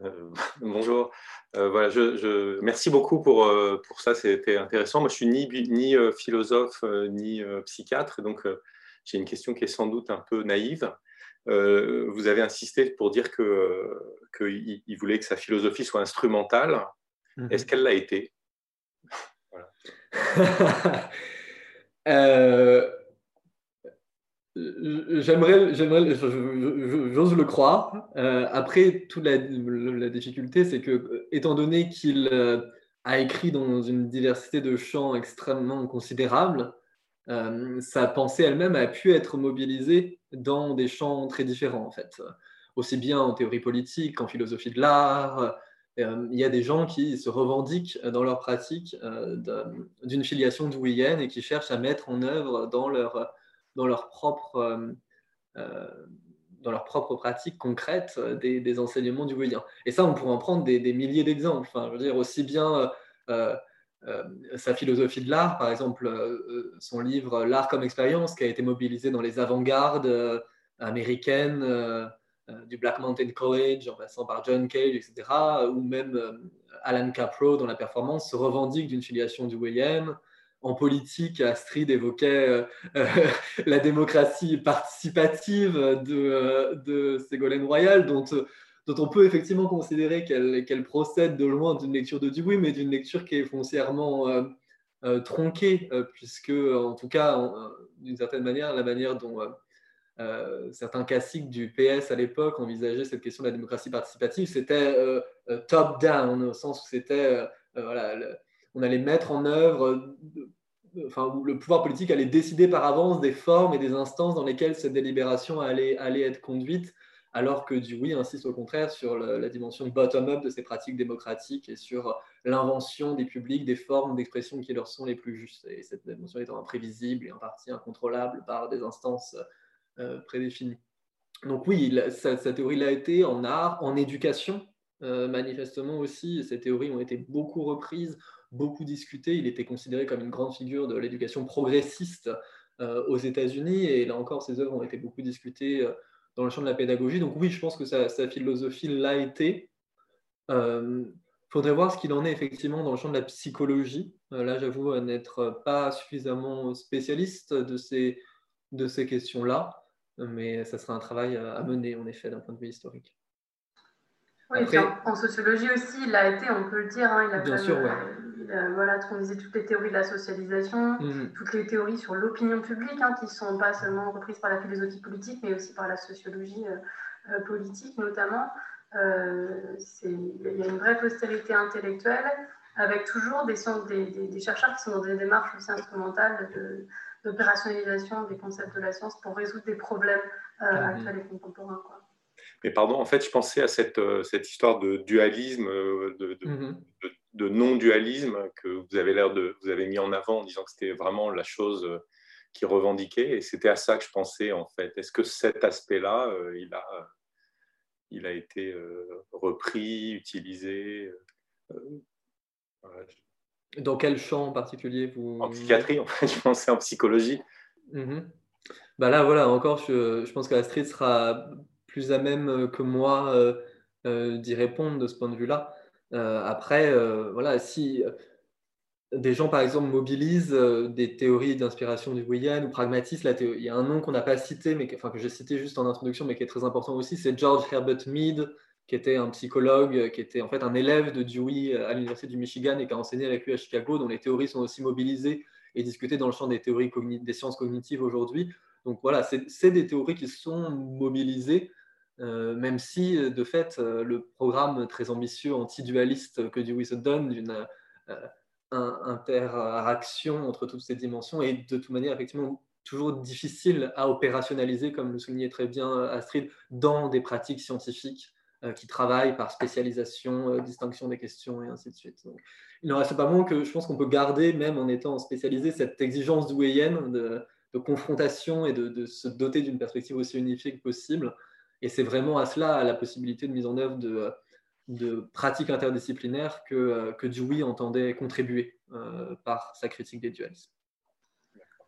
Euh, bonjour. Euh, voilà, je, merci beaucoup pour, pour ça, c'était intéressant. Moi, je suis ni, ni philosophe ni psychiatre, donc j'ai une question qui est sans doute un peu naïve. vous avez insisté pour dire qu'il que il voulait que sa philosophie soit instrumentale. Mhm. Est-ce qu'elle l'a été? Voilà. Euh, j'aimerais, j'ose le croire. Euh, après, toute la, difficulté, c'est que, étant donné qu'il euh, a écrit dans une diversité de champs extrêmement considérable, sa pensée elle-même a pu être mobilisée dans des champs très différents, en fait, aussi bien en théorie politique qu'en philosophie de l'art, il y a des gens qui se revendiquent dans leur pratique euh, d'une filiation douillienne et qui cherchent à mettre en œuvre dans leur, dans leur propre euh, dans leur propre pratique concrète des, des enseignements douilliens. Et ça, on pourrait en prendre des, milliers d'exemples. Enfin, je veux dire, aussi bien sa philosophie de l'art, par exemple, son livre L'art comme expérience, qui a été mobilisé dans les avant-gardes américaines euh, du Black Mountain College, en passant par John Cage, etc., ou même euh, Alan Capro dans la performance se revendique d'une filiation du WM. En politique, Astrid évoquait euh, la démocratie participative de, de Ségolène Royal, dont, dont on peut effectivement considérer qu'elle procède de loin d'une lecture de Dewey, mais d'une lecture qui est foncièrement tronquée, puisque, en tout cas, d'une certaine manière, la manière dont euh, certains classiques du PS à l'époque envisageaient cette question de la démocratie participative, c'était euh, euh, top-down, au sens où c'était, voilà, on allait mettre en œuvre, enfin, le pouvoir politique allait décider par avance des formes et des instances dans lesquelles cette délibération allait, allait être conduite, alors que oui insiste au contraire sur la dimension bottom-up de ces pratiques démocratiques et sur l'invention des publics, des formes d'expression qui leur sont les plus justes. Et cette dimension étant imprévisible et en partie incontrôlable par des instances prédéfinie. Donc oui, sa, théorie l'a été en art, en éducation, euh, manifestement aussi. Ces théories ont été beaucoup reprises, beaucoup discutées. Il était considéré comme une grande figure de l'éducation progressiste euh, aux États-Unis. Et là encore, ses œuvres ont été beaucoup discutées dans le champ de la pédagogie. Donc oui, je pense que sa, philosophie l'a été. Il faudrait voir ce qu'il en est effectivement dans le champ de la psychologie. là, j'avoue n'être pas suffisamment spécialiste de ces, de ces questions-là mais ça sera un travail à mener, en effet, d'un point de vue historique. Oui, en, sociologie aussi, il a été, on peut le dire, hein, il a, bien sûr, voilà, transmisé toutes les théories de la socialisation, mm-hmm. toutes les théories sur l'opinion publique, hein, qui ne sont pas seulement reprises par la philosophie politique, mais aussi par la sociologie euh, euh, politique notamment. Euh, il y a une vraie postérité intellectuelle. avec toujours des, des, chercheurs qui sont dans des démarches aussi instrumentales d'opérationnalisation des concepts de la science pour résoudre des problèmes mmh. actuels et contemporains. Mais pardon, en fait, je pensais à cette, cette histoire de dualisme, de, mmh de non-dualisme que vous avez l'air de vous avez mis en avant en disant que c'était vraiment la chose euh, qui revendiquait et c'était à ça que je pensais en fait. Est-ce que cet aspect-là, euh, il, a, il a été euh, repris, utilisé Dans quel champ en particulier vous... En psychiatrie, en fait, je pensais en psychologie. Mm-hmm. Bah là, voilà, encore, je, je pense qu'Astrid sera plus à même que moi d'y répondre de ce point de vue-là. Euh, après, euh, voilà, si euh, des gens, par exemple, mobilisent des théories d'inspiration du Weyand ou pragmatisme, il y a un nom qu'on n'a pas cité, mais enfin, que j'ai cité juste en introduction, mais qui est très important aussi, c'est George Herbert Mead, qui était un psychologue, qui était en fait un élève de Dewey à l'Université du Michigan et qui a enseigné avec lui à Chicago, dont les théories sont aussi mobilisées et discutées dans le champ des théories des sciences cognitives aujourd'hui. Donc voilà, c'est des théories qui sont mobilisées euh, même si, euh, de fait, euh, le programme très ambitieux anti-dualiste que Dewey se donne d'une interaction entre toutes ces dimensions est de toute manière effectivement toujours difficile à opérationnaliser, comme le soulignait très bien Astrid, dans des pratiques scientifiques qui travaillent par spécialisation, distinction des questions et ainsi de suite. il n'en reste pas moins que je pense qu'on peut garder, même en étant spécialisé, cette exigence douéienne de, de confrontation et de, se doter d'une perspective aussi unifiée que possible et c'est vraiment à cela, à la possibilité de mise en œuvre de, pratiques interdisciplinaires que, que Dewey entendait contribuer euh, par sa critique des dualismes.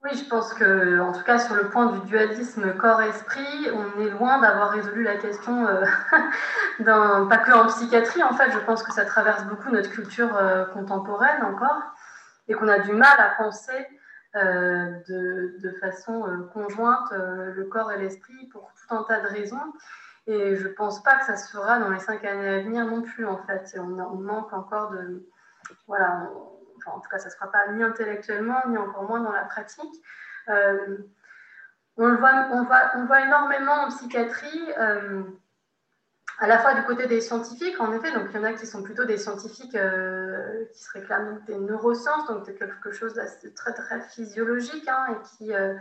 Oui, je pense que, en tout cas, sur le point du dualisme corps-esprit, on est loin d'avoir résolu la question, euh, pas que en psychiatrie. En fait, je pense que ça traverse beaucoup notre culture euh, contemporaine encore, et qu'on a du mal à penser euh, de, façon conjointe le corps et l'esprit pour tout un tas de raisons. Et je ne pense pas que ça se fera dans les cinq années à venir non plus, en fait. On, on manque encore de. Voilà, enfin, en tout cas, ça ne se fera pas ni intellectuellement, ni encore moins dans la pratique. on, le voit, on, voit, on voit énormément en psychiatrie à la fois du côté des scientifiques, en effet, donc il y en a qui sont plutôt des scientifiques euh, qui se réclament des neurosciences, donc de quelque chose de très très physiologique, hein, et qui, euh,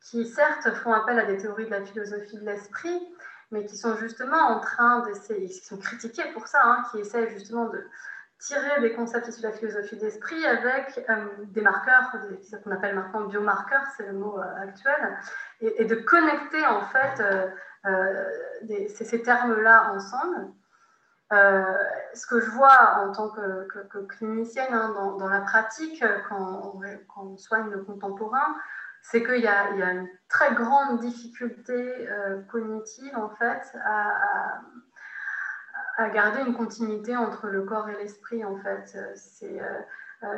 qui certes font appel à des théories de la philosophie de l'esprit, mais qui sont justement en train d'essayer, qui sont critiqués pour ça, hein, qui essaient justement de tirer des concepts issus de la philosophie d'esprit avec euh, des marqueurs, ce qu'on appelle maintenant biomarqueurs, c'est le mot actuel, et, de connecter en fait euh, ces termes-là ensemble. Euh, ce que je vois en tant que, clinicienne hein, dans, la pratique, quand on, soigne le contemporain, c'est qu'il y, a une très grande difficulté euh, cognitive en fait à, garder une continuité entre le corps et l'esprit en fait. C'est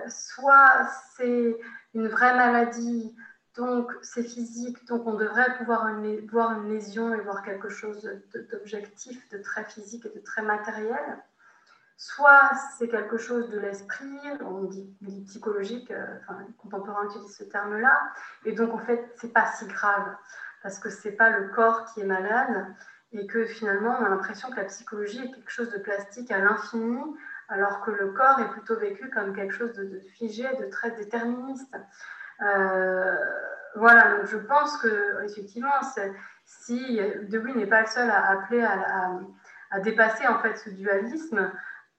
soit c'est une vraie maladie donc, c'est physique, donc on devrait pouvoir voir une lésion et voir quelque chose d'objectif, de très physique et de très matériel. Soit c'est quelque chose de l'esprit, on dit, psychologique, euh, enfin, les contemporains utilisent ce terme-là, et donc en fait, c'est pas si grave, parce que c'est pas le corps qui est malade, et que finalement, on a l'impression que la psychologie est quelque chose de plastique à l'infini, alors que le corps est plutôt vécu comme quelque chose de, figé, de très déterministe. Euh, voilà, donc je pense que effectivement, si Dewey n'est pas le seul à appeler à, dépasser en fait ce dualisme,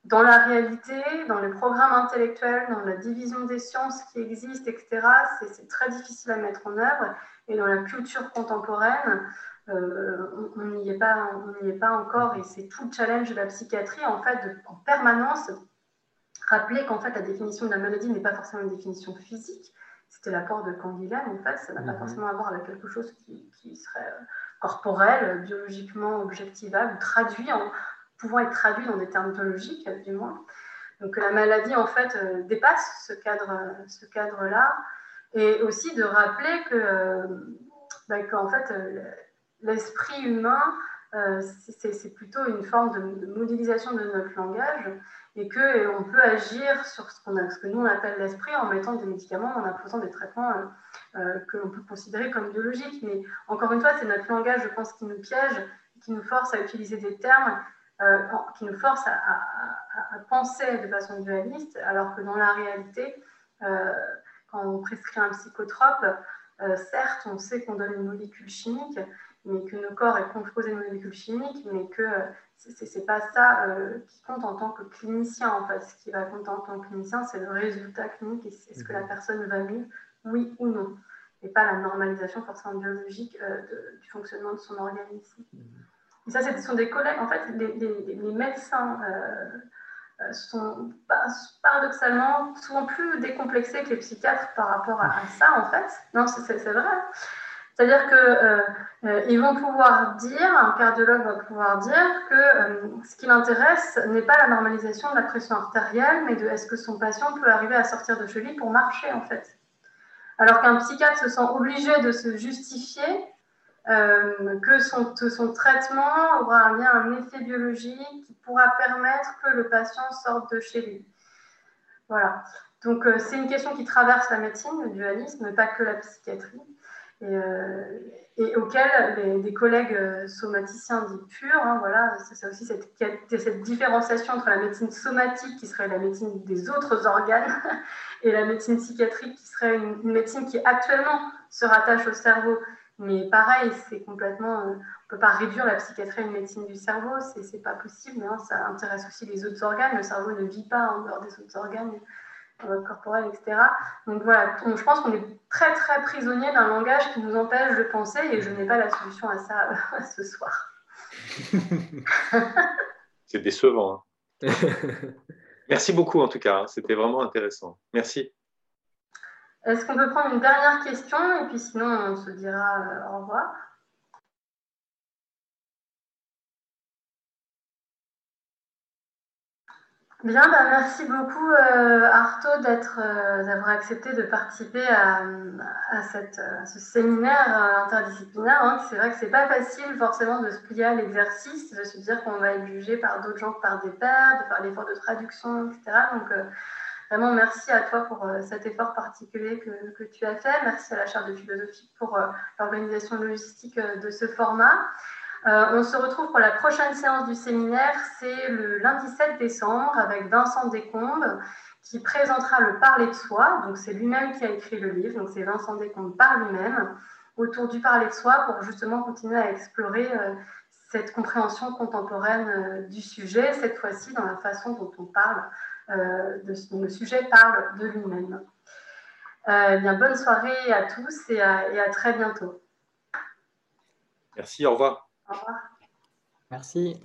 dans la réalité, dans les programmes intellectuels, dans la division des sciences qui existent, etc., c'est très difficile à mettre en œuvre. Et dans la culture contemporaine, on n'y est, pas, on est pas encore. Et c'est tout le challenge de la psychiatrie, en fait, de, en permanence, rappeler qu'en fait, la définition de la maladie n'est pas forcément une définition physique, c'était l'apport de Canguilhem, en fait, ça n'a pas mhm. forcément à voir avec quelque chose qui, serait euh, corporel, biologiquement objectivable, traduit en, pouvant être traduit dans des termes biologiques, du moins. Donc la maladie, en fait, euh, dépasse ce cadre-là. Ce cadre et aussi de rappeler que, euh, bah, qu'en fait, l'esprit humain, c'est plutôt une forme de modélisation de notre langage et qu'on euh, peut agir sur ce, que nous on appelle l'esprit en mettant des médicaments, en imposant des traitements euh, euh, que l'on peut considérer comme biologiques. Mais encore une fois, c'est notre langage, je pense, qui nous piège, qui nous force à utiliser des termes, qui nous force à, penser de façon dualiste, alors que dans la réalité, quand on prescrit un psychotrope, certes, on sait qu'on donne une molécule chimique, mais que nos corps est composé de molécules chimiques, mais que ce n'est pas ça qui compte en tant que clinicien. En fait, ce qui va compter en tant que clinicien, c'est le résultat clinique et est-ce que la mmh. personne va mieux, oui ou non et pas la normalisation forcément biologique euh, du fonctionnement de son organisme. Mm-hmm. Et ça, ce sont des collègues, en fait, les, médecins euh, euh, sont paradoxalement souvent plus décomplexés que les psychiatres par rapport à, ça, en fait. Non, c'est vrai. C'est-à-dire qu'ils vont pouvoir dire, un cardiologue va pouvoir dire que ce qui l'intéresse n'est pas la normalisation de la pression artérielle, mais de est-ce que son patient peut arriver à sortir de chez lui pour marcher, en fait. Alors qu'un psychiatre se sent obligé de se justifier euh, que, son, traitement aura un, un effet biologique qui pourra permettre que le patient sorte de chez lui. Voilà. Donc, euh, c'est une question qui traverse la médecine, le dualisme, pas que la psychiatrie. Et, euh, et auquel des collègues euh, somaticiens dits purs, hein, voilà, c'est aussi cette, différenciation entre la médecine somatique, qui serait la médecine des autres organes, et la médecine psychiatrique, qui serait une, médecine qui actuellement se rattache au cerveau. Mais pareil, c'est complètement. Euh, on ne peut pas réduire la psychiatrie à une médecine du cerveau, c'est pas possible, hein, ça intéresse aussi les autres organes. Le cerveau ne vit pas en dehors des autres organes corporel, etc. Donc voilà, je pense qu'on est très très prisonnier d'un langage qui nous empêche de penser et je n'ai pas la solution à ça ce soir. C'est décevant. Hein. Merci beaucoup en tout cas, hein. c'était vraiment intéressant. Merci. Est-ce qu'on peut prendre une dernière question et puis sinon on se dira euh, au revoir Bien, bah, merci beaucoup euh, Arto euh, d'avoir accepté de participer à, ce séminaire euh, interdisciplinaire. Hein. C'est vrai que c'est pas facile forcément de se plier à l'exercice, de se dire qu'on va être jugé par d'autres gens que par des pairs, de faire l'effort de traduction, etc. Donc vraiment merci à toi pour cet effort particulier que, que, tu as fait. Merci à la chaire de philosophie pour l'organisation logistique de ce format. Euh, on se retrouve pour la prochaine séance du séminaire, c'est le lundi 7 décembre avec Vincent Descombes qui présentera le parler de soi. Donc c'est lui-même qui a écrit le livre, donc c'est Vincent Descombes par lui-même autour du parler de soi pour justement continuer à explorer euh, cette compréhension contemporaine euh, du sujet, cette fois-ci dans la façon dont on parle, le sujet parle de lui-même. bien, bonne soirée à tous et à très bientôt. Merci, Merci.